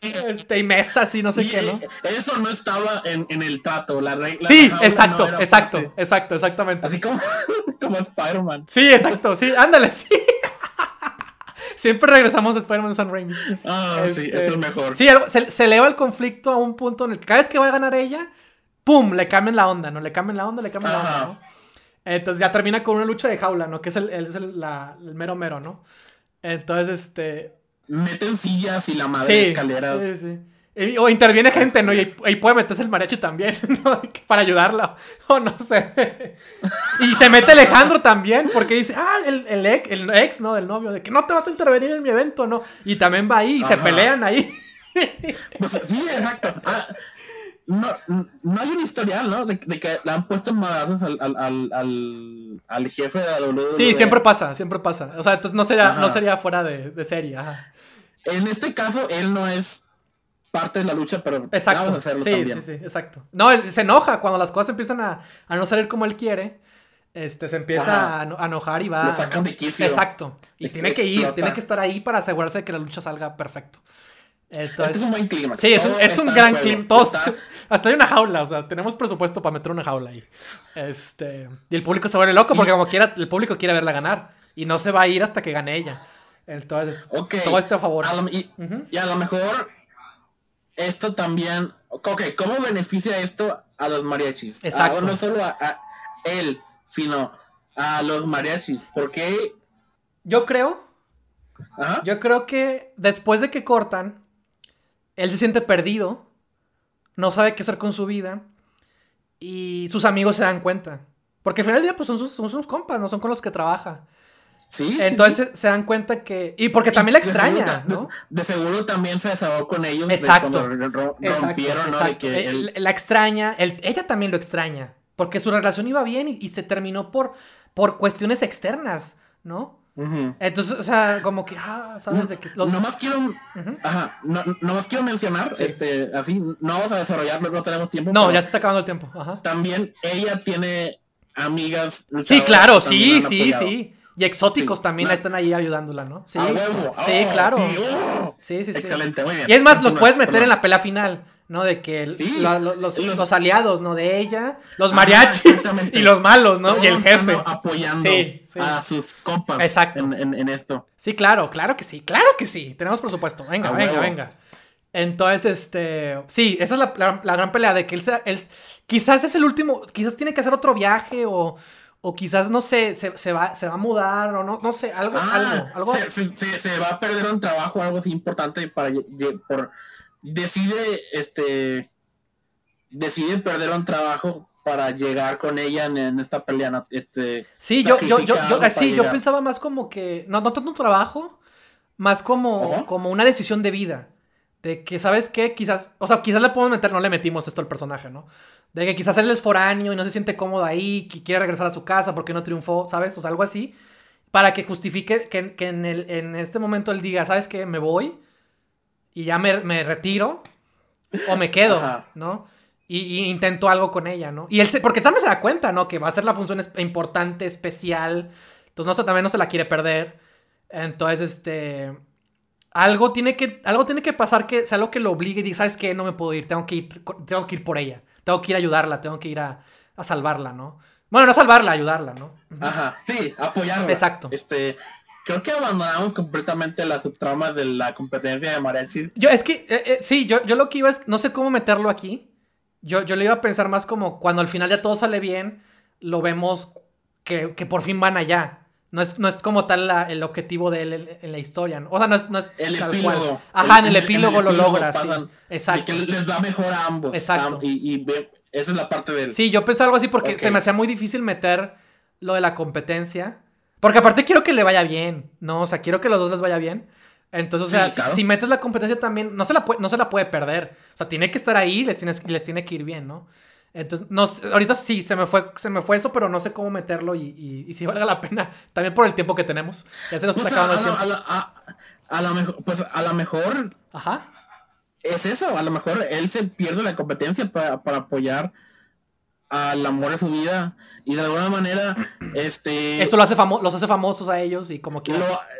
Este, y mesas y no sé qué, ¿no? Eso no estaba en, en el trato, la regla. Sí, exacto, exacto, exacto, exactamente. Así como, [LAUGHS] como Spider-Man. Sí, exacto, sí, ándale, sí. [LAUGHS] Siempre regresamos a Spider-Man San Raimi. Ah, sí, es este, el mejor. Sí, se, se eleva el conflicto a un punto en el que cada vez que va a ganar ella, ¡pum! Le cambian la onda, ¿no? Le cambian la onda, le cambian la onda, ¿no? Entonces ya termina con una lucha de jaula, ¿no? Que es el, es el, la, el mero mero, ¿no? Entonces, este... Meten sillas y la madre de escaleras. Sí, sí. O interviene gente, ¿no? Y ahí puede meterse el mariachi también, [LAUGHS] ¿no? Para ayudarla. [LAUGHS] O no sé. Y se mete Alejandro también, porque dice, ah, el, el, ex, el ex, ¿no? Del novio, de que no te vas a intervenir en mi evento, ¿no? Y también va ahí y se pelean ahí. Pues, sí, exacto. Ah, no, no hay un historial, ¿no? De, que le han puesto madrazos al, al, al, al, jefe de la WWE. Sí, siempre pasa, siempre pasa. O sea, entonces no sería, no sería fuera de, de serie. En este caso, él no es parte de la lucha, pero exacto. vamos a hacerlo sí, también. Sí, sí, exacto. No, él se enoja cuando las cosas empiezan a, a no salir como él quiere. Este, se empieza a, enojar y va. Lo sacan de quicio. Exacto. Y tiene que ir, tiene que estar ahí para asegurarse de que la lucha salga perfecto. Esto este es, un buen clima. Sí, es un, es un gran clima. [LAUGHS] hasta hay una jaula, o sea, tenemos presupuesto para meter una jaula ahí. Este, y el público se vuelve loco porque como quiera, el público quiere verla ganar. Y no se va a ir hasta que gane ella. Entonces, todo este a favor. y, a lo mejor esto también, ok, ¿cómo beneficia esto a los mariachis? Exacto. no solo a, él, sino a los mariachis. Porque yo creo, yo creo que después de que cortan, él se siente perdido, no sabe qué hacer con su vida y sus amigos se dan cuenta. Porque al final del día pues son sus, son sus compas, no son con los que trabaja. Sí, Entonces Se, dan cuenta que... Y porque también la extraña, ¿no? De, seguro también se desahogó con ellos. Exacto. rompieron, La extraña, ella también lo extraña. Porque su relación iba bien y, se terminó por, por cuestiones externas, ¿no? Entonces, o sea, como que, ah, sabes de que. No Nomás quiero. Ajá. No, nomás quiero mencionar, este, así, no vamos a desarrollarlo, no tenemos tiempo. No, ya se está acabando el tiempo. Ajá. También ella tiene amigas. Sí, claro, sí, sí, sí. Y exóticos también están ahí ayudándola, ¿no? Sí, sí, oh, claro. Oh. Sí, sí, sí, Excelente, muy bien. Y es más, los puedes meter en la pelea final. ¿No? De que los, aliados, ¿no? De ella, los mariachis y los malos, ¿no? y el jefe. Apoyando a sus compas Exacto. En, esto. Sí, claro, claro que sí, claro que sí. Tenemos presupuesto. Venga, venga, venga. Entonces, este. Sí, esa es la, gran pelea de que él, sea, él. Quizás es el último. Quizás tiene que hacer otro viaje o. O quizás, no sé, se, va, se va a mudar o no, no sé, algo, ah, algo, Se, va a perder un trabajo, algo así importante para por decide, este, decide perder un trabajo para llegar con ella en, esta pelea, este. Sí, yo, yo, yo, sí, yo pensaba más como que, no, no tanto un trabajo, más como, como una decisión de vida. De que, ¿sabes qué? Quizás, o sea, quizás le podemos meter, no le metimos esto al personaje, ¿no? De que quizás él es foráneo y no se siente cómodo ahí, que quiere regresar a su casa porque no triunfó, ¿sabes? O sea, algo así. Para que justifique que, que en, el, en este momento él diga, ¿sabes qué? Me voy y ya me, me retiro o me quedo, ¿no? Y, y, intento algo con ella, ¿no? Y él se, porque también se da cuenta, ¿no? Que va a ser la función importante, especial. Entonces, no, también no se la quiere perder. Entonces, este algo tiene que, algo tiene que pasar que sea algo que lo obligue y diga, ¿sabes qué? No me puedo ir, tengo que ir, tengo que ir por ella, tengo que ir a ayudarla, tengo que ir a, a salvarla, ¿no? Bueno, no salvarla, ayudarla, ¿no? Ajá, sí, apoyarla. Exacto. Este, creo que abandonamos completamente la subtrama de la competencia de mariachi. Yo, es que, eh, eh, sí, yo, yo lo que iba es, no sé cómo meterlo aquí. Yo, yo le iba a pensar más como cuando al final ya todo sale bien, lo vemos que, que por fin van allá. No es, no es como tal la, el objetivo de él en, la historia. ¿no? O sea, no es, no es el tal epílogo. cual. Ajá, en el, el epílogo, lo logra, sí. Exacto. De que les va mejor a ambos. Exacto. Y, y ve- esa es la parte del. Sí, yo pensé algo así porque se me hacía muy difícil meter lo de la competencia. Porque aparte quiero que le vaya bien, ¿no? O sea, quiero que los dos les vaya bien. Entonces, o sea, Sí, si- claro. si, metes la competencia también, no se, la puede, no se la puede perder. O sea, tiene que estar ahí y les, tienes, les tiene que ir bien, ¿no? Entonces, no, ahorita sí, se me, fue, se me fue eso, pero no sé cómo meterlo y, y, y si valga la pena. [LAUGHS] También por el tiempo que tenemos. Ya se nos Pues, está a, acabando el a- tiempo. a- a- a lo mejor, pues a lo mejor Ajá. es eso. A lo mejor él se pierde la competencia para, para apoyar al amor de su vida. Y de alguna manera, [CLEARS THROAT] este. Eso lo hace famo los hace famosos a ellos y como que...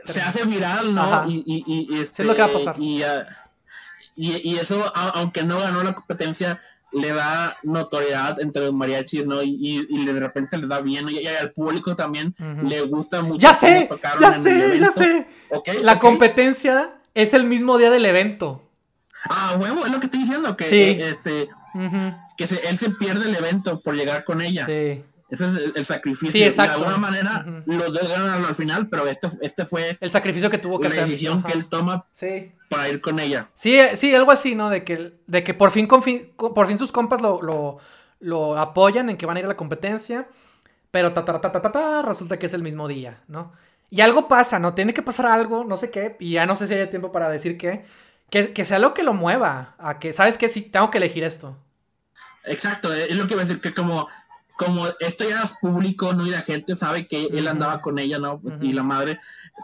se hace viral, ¿no? Ajá. Y, y, y, este, es lo que va a pasar. Y, ah, y, y eso, a- aunque no ganó la competencia, le da notoriedad entre los mariachis, ¿no? Y, y, y de repente le da bien, ¿no? y, y al público también le gusta mucho. Ya cómo sé, tocaron ya sé, ya sé. Ok, La competencia es el mismo día del evento. Ah, huevo, es lo que estoy diciendo, que Sí. eh, este que se- él se pierde el evento por llegar con ella. Sí. Ese es el, el sacrificio. Sí. De alguna manera, los dos ganan al final, pero este, este fue El sacrificio que tuvo que la hacer. decisión Ajá. que él toma Sí. para ir con ella. Sí, sí, algo así, ¿no? De que, de que por fin confi- por fin sus compas lo, lo, lo apoyan en que van a ir a la competencia. Pero ta, ta, ta, ta, ta, ta, resulta que es el mismo día, ¿no? Y algo pasa, ¿no? Tiene que pasar algo, no sé qué, y ya no sé si hay tiempo para decir qué. Que, que sea lo que lo mueva a que, ¿sabes qué? Sí, tengo que elegir esto. Exacto, es lo que iba a decir, que como, como esto ya es público, ¿no? Y la gente sabe que él andaba con ella, ¿no? Y la madre,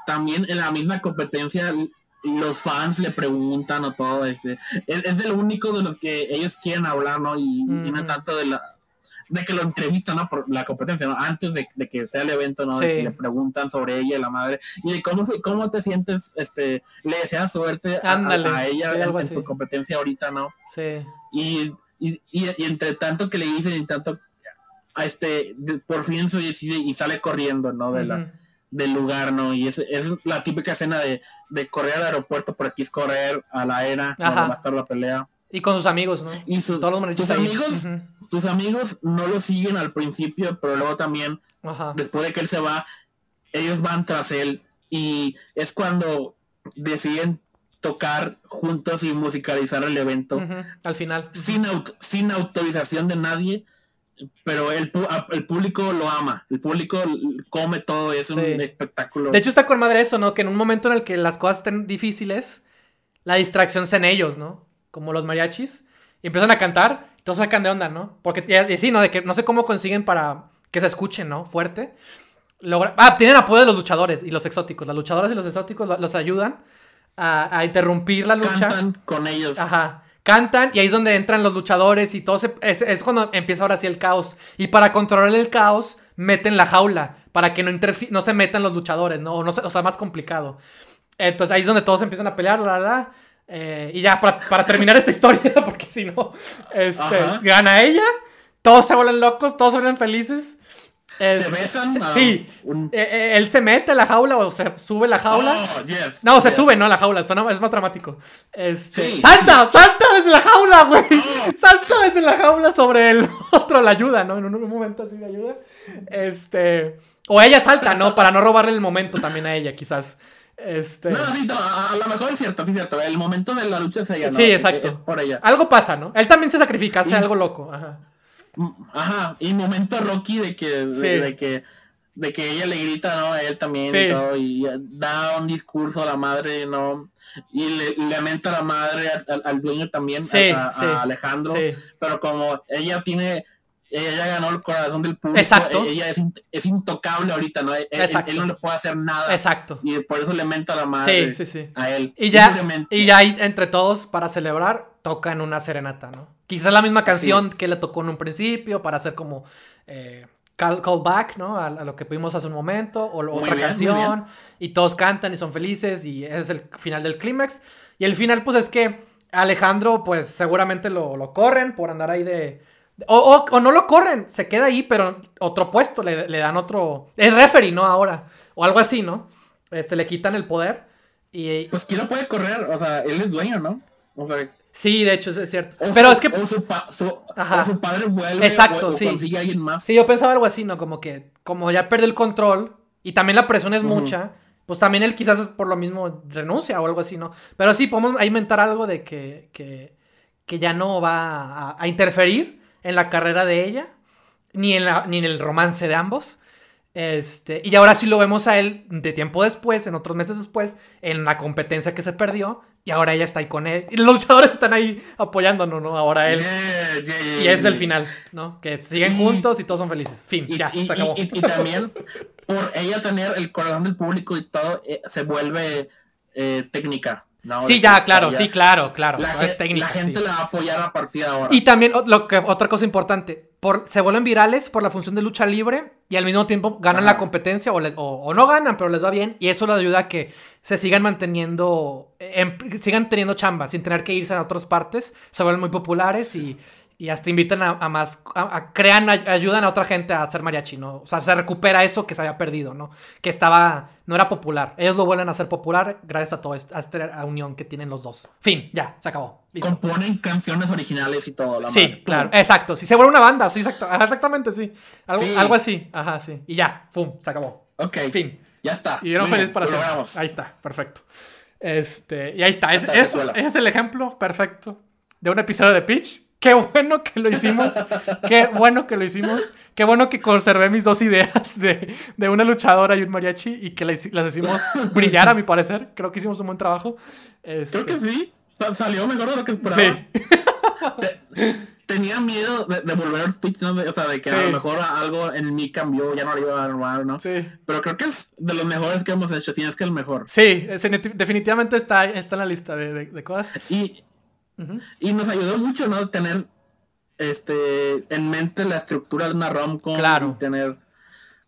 también en la misma competencia, los fans le preguntan o todo, ese. Es, es de lo único de los que ellos quieren hablar, ¿no? Y, y no tanto de la de que lo entrevistan, ¿no? Por la competencia, ¿no? Antes de, de que sea el evento, ¿no? De Sí. que le preguntan sobre ella y la madre. Y de cómo, cómo te sientes, este, le deseas suerte a, Ándale, a ella en- su competencia ahorita, ¿no? Sí. Y, y, y, y entre tanto que le dicen y tanto a este de- por fin se decide y sale corriendo no de la, del lugar no y es, es la típica escena de, de correr al aeropuerto por aquí es correr a la era cuando Ajá. va a estar la pelea Y con sus amigos, ¿no? y su- Todos los sus ahí. amigos sus amigos no lo siguen al principio pero luego también Ajá. después de que él se va ellos van tras él y es cuando deciden tocar juntos y musicalizar el evento. Al final. Sin, aut- sin autorización de nadie, pero el, pu- el público lo ama, el público come todo, es un espectáculo. De hecho, está con madre eso, ¿no? Que en un momento en el que las cosas estén difíciles, la distracción sea en ellos, ¿no? Como los mariachis. Y empiezan a cantar, y todos sacan de onda, ¿no? Porque, y, y sí, ¿no? De que no sé cómo consiguen para que se escuchen, ¿no? Fuerte. Logra- ah, tienen apoyo de los luchadores y los exóticos. Las luchadoras y los exóticos lo- los ayudan a, a interrumpir la lucha. cantan con ellos. Ajá. Cantan y ahí es donde entran los luchadores y todo se- es, es cuando empieza ahora sí el caos. Y para controlar el caos, meten la jaula para que no, interfi- no se metan los luchadores, ¿no? O, no se- o sea, más complicado. Entonces ahí es donde todos empiezan a pelear, la, la, la. Eh, y ya, para, para terminar esta historia, [LAUGHS] porque si no, este, gana ella, todos se vuelven locos, todos se vuelven felices. Se besan. se- sí, un- Eh, eh, él se mete a la jaula o se sube la jaula. Oh, yes, No, se sube, no, a la jaula, suena, es más dramático. Este, Sí. ¡Salta! ¡Salta desde la jaula, güey! Oh. ¡Salta desde la jaula sobre el [LAUGHS] otro! La ayuda, ¿no? En un, un momento así de ayuda. Este. O ella salta, ¿no? Para no robarle el momento también a ella, quizás. Este. No, sí, no, a, lo mejor es cierto, es cierto. El momento de la lucha es ella, ¿no? Sí, exacto. es por ella. Algo pasa, ¿no? Él también se sacrifica, hace Y- algo loco. Ajá. Mm, Ajá, y momento Rocky de que, de, Sí. de que de que ella le grita, ¿no? A él también y todo, y da un discurso a la madre, ¿no? Y le, lamenta a la madre, al, dueño también, a, Alejandro, pero como ella tiene ella ganó el corazón del público. Exacto. Ella es, intocable ahorita, ¿no? Él, no le puede hacer nada. Exacto. Y por eso le menta a la madre sí, sí, sí. a él. Y ya, y ya entre todos, para celebrar, tocan una serenata, ¿no? Quizás la misma canción que le tocó en un principio, para hacer como eh, call, back, ¿no? A, lo que pudimos hace un momento, o otra canción, y todos cantan y son felices, y ese es el final del clímax. Y el final, pues es que Alejandro, pues seguramente lo, lo corren por andar ahí de o, o, no lo corren, se queda ahí, pero otro puesto, le, le, dan otro. Es referee, ¿no? Ahora. O algo así, ¿no? Este, le quitan el poder. Y. Pues quién no puede correr, o sea, él es dueño, ¿no? O sea. Sí, de hecho, eso es cierto. pero es que. O su, padre vuelve Exacto, o, sí. consigue alguien más. Sí, yo pensaba algo así, ¿no? Como que, como ya pierde el control y también la presión es mucha, pues también él quizás por lo mismo renuncia o algo así, ¿no? Pero sí, podemos inventar algo de que, que, que ya no va a, a interferir en la carrera de ella, ni en, la, ni en el romance de ambos. Este, y ahora sí lo vemos a él de tiempo después, en otros meses después, en la competencia que se perdió. Y ahora ella está ahí con él. Y los luchadores están ahí apoyándonos, ¿no? Ahora él. y es el final, ¿no? Que siguen juntos y todos son felices. Fin, ya, se acabó. Y, también, por ella tener el corazón del público y todo, eh, se vuelve eh, técnica sí, ya, claro, sí, claro, claro. La, es técnica, la gente la va a apoyar a partir de ahora. Y también, lo que, otra cosa importante, por, se vuelven virales por la función de lucha libre y al mismo tiempo ganan la competencia o, o, no ganan, pero les va bien. Y eso les ayuda a que se sigan manteniendo, sigan teniendo chamba sin tener que irse a otras partes. Se vuelven muy populares y y hasta invitan a, más, a, crean, ayudan a otra gente a hacer mariachi, ¿no? O sea, se recupera eso que se había perdido, ¿no? Que estaba, no era popular. Ellos lo vuelven a hacer popular gracias a todo esto, a esta unión que tienen los dos. Fin, ya, se acabó. Componen canciones originales y todo, la Sí, claro, exacto. Si se vuelve una banda, sí, exactamente, sí. Algo, así, ajá, sí. Y ya, pum, se acabó. Ok. Fin. Ya está. Y eran felices para siempre. Ahí está, perfecto. Este, y ahí está. Es, es el ejemplo perfecto de un episodio de Pitch Qué bueno que lo hicimos. Qué bueno que lo hicimos. Qué bueno que conservé mis dos ideas de, una luchadora y un mariachi y que las, hicimos brillar, a mi parecer. Creo que hicimos un buen trabajo. Este, Creo que sí. Salió mejor de lo que esperaba. Sí. tenía miedo de, volver al pitch, ¿no? O sea, de que a lo mejor algo en mí cambió, ya no lo iba a armar, ¿no? Sí. Pero creo que es de los mejores que hemos hecho, si es que el mejor. Sí, definitivamente está, está en la lista de, de cosas. Y, y nos ayudó mucho, ¿no? Tener este en mente la estructura de una rom-com. Claro. tener.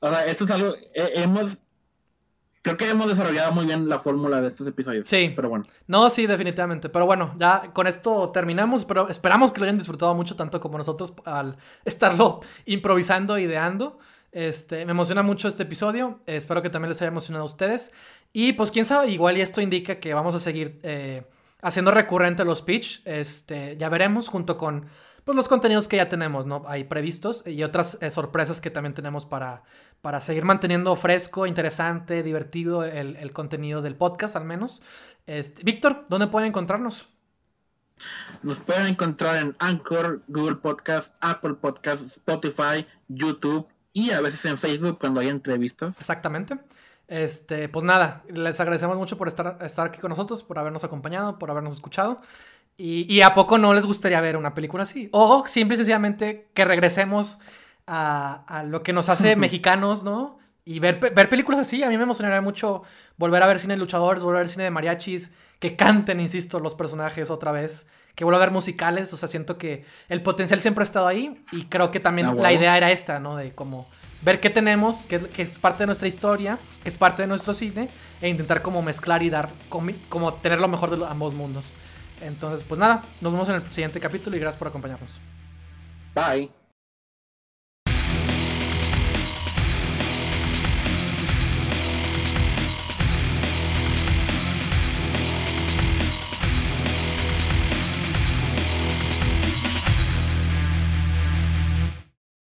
O sea, esto es algo. hemos. Creo que hemos desarrollado muy bien la fórmula de estos episodios. Sí. Pero bueno. No, sí, definitivamente. Pero bueno, ya con esto terminamos. Pero esperamos que lo hayan disfrutado mucho, tanto como nosotros al estarlo [LAUGHS] improvisando, ideando. Este, me emociona mucho este episodio. espero que también les haya emocionado a ustedes. Y pues quién sabe, igual y esto indica que vamos a seguir eh, haciendo recurrente los pitch. Este, ya veremos junto con pues, los contenidos que ya tenemos, ¿no? Hay previstos y otras eh, sorpresas que también tenemos para, para seguir manteniendo fresco, interesante, divertido el, contenido del podcast al menos. Este, Víctor, ¿dónde pueden encontrarnos? Nos pueden encontrar en Anchor, Google Podcast, Apple Podcast, Spotify, YouTube y a veces en Facebook cuando hay entrevistas. Exactamente. Este, pues nada, les agradecemos mucho por estar, estar aquí con nosotros, por habernos acompañado, por habernos escuchado. Y, a poco no les gustaría ver una película así. O simple y sencillamente que regresemos a, lo que nos hace [LAUGHS] mexicanos, ¿no? Y ver, ver películas así, a mí me emocionaría mucho volver a ver cine de luchadores, volver a ver cine de mariachis, que canten, insisto, los personajes otra vez, que vuelva a ver musicales, o sea, siento que el potencial siempre ha estado ahí y creo que también ah, la idea era esta, ¿no? De como ver qué tenemos, que, es parte de nuestra historia, que es parte de nuestro cine, e intentar como mezclar y dar, como, tener lo mejor de ambos mundos. Entonces, pues nada, nos vemos en el siguiente capítulo y gracias por acompañarnos. Bye.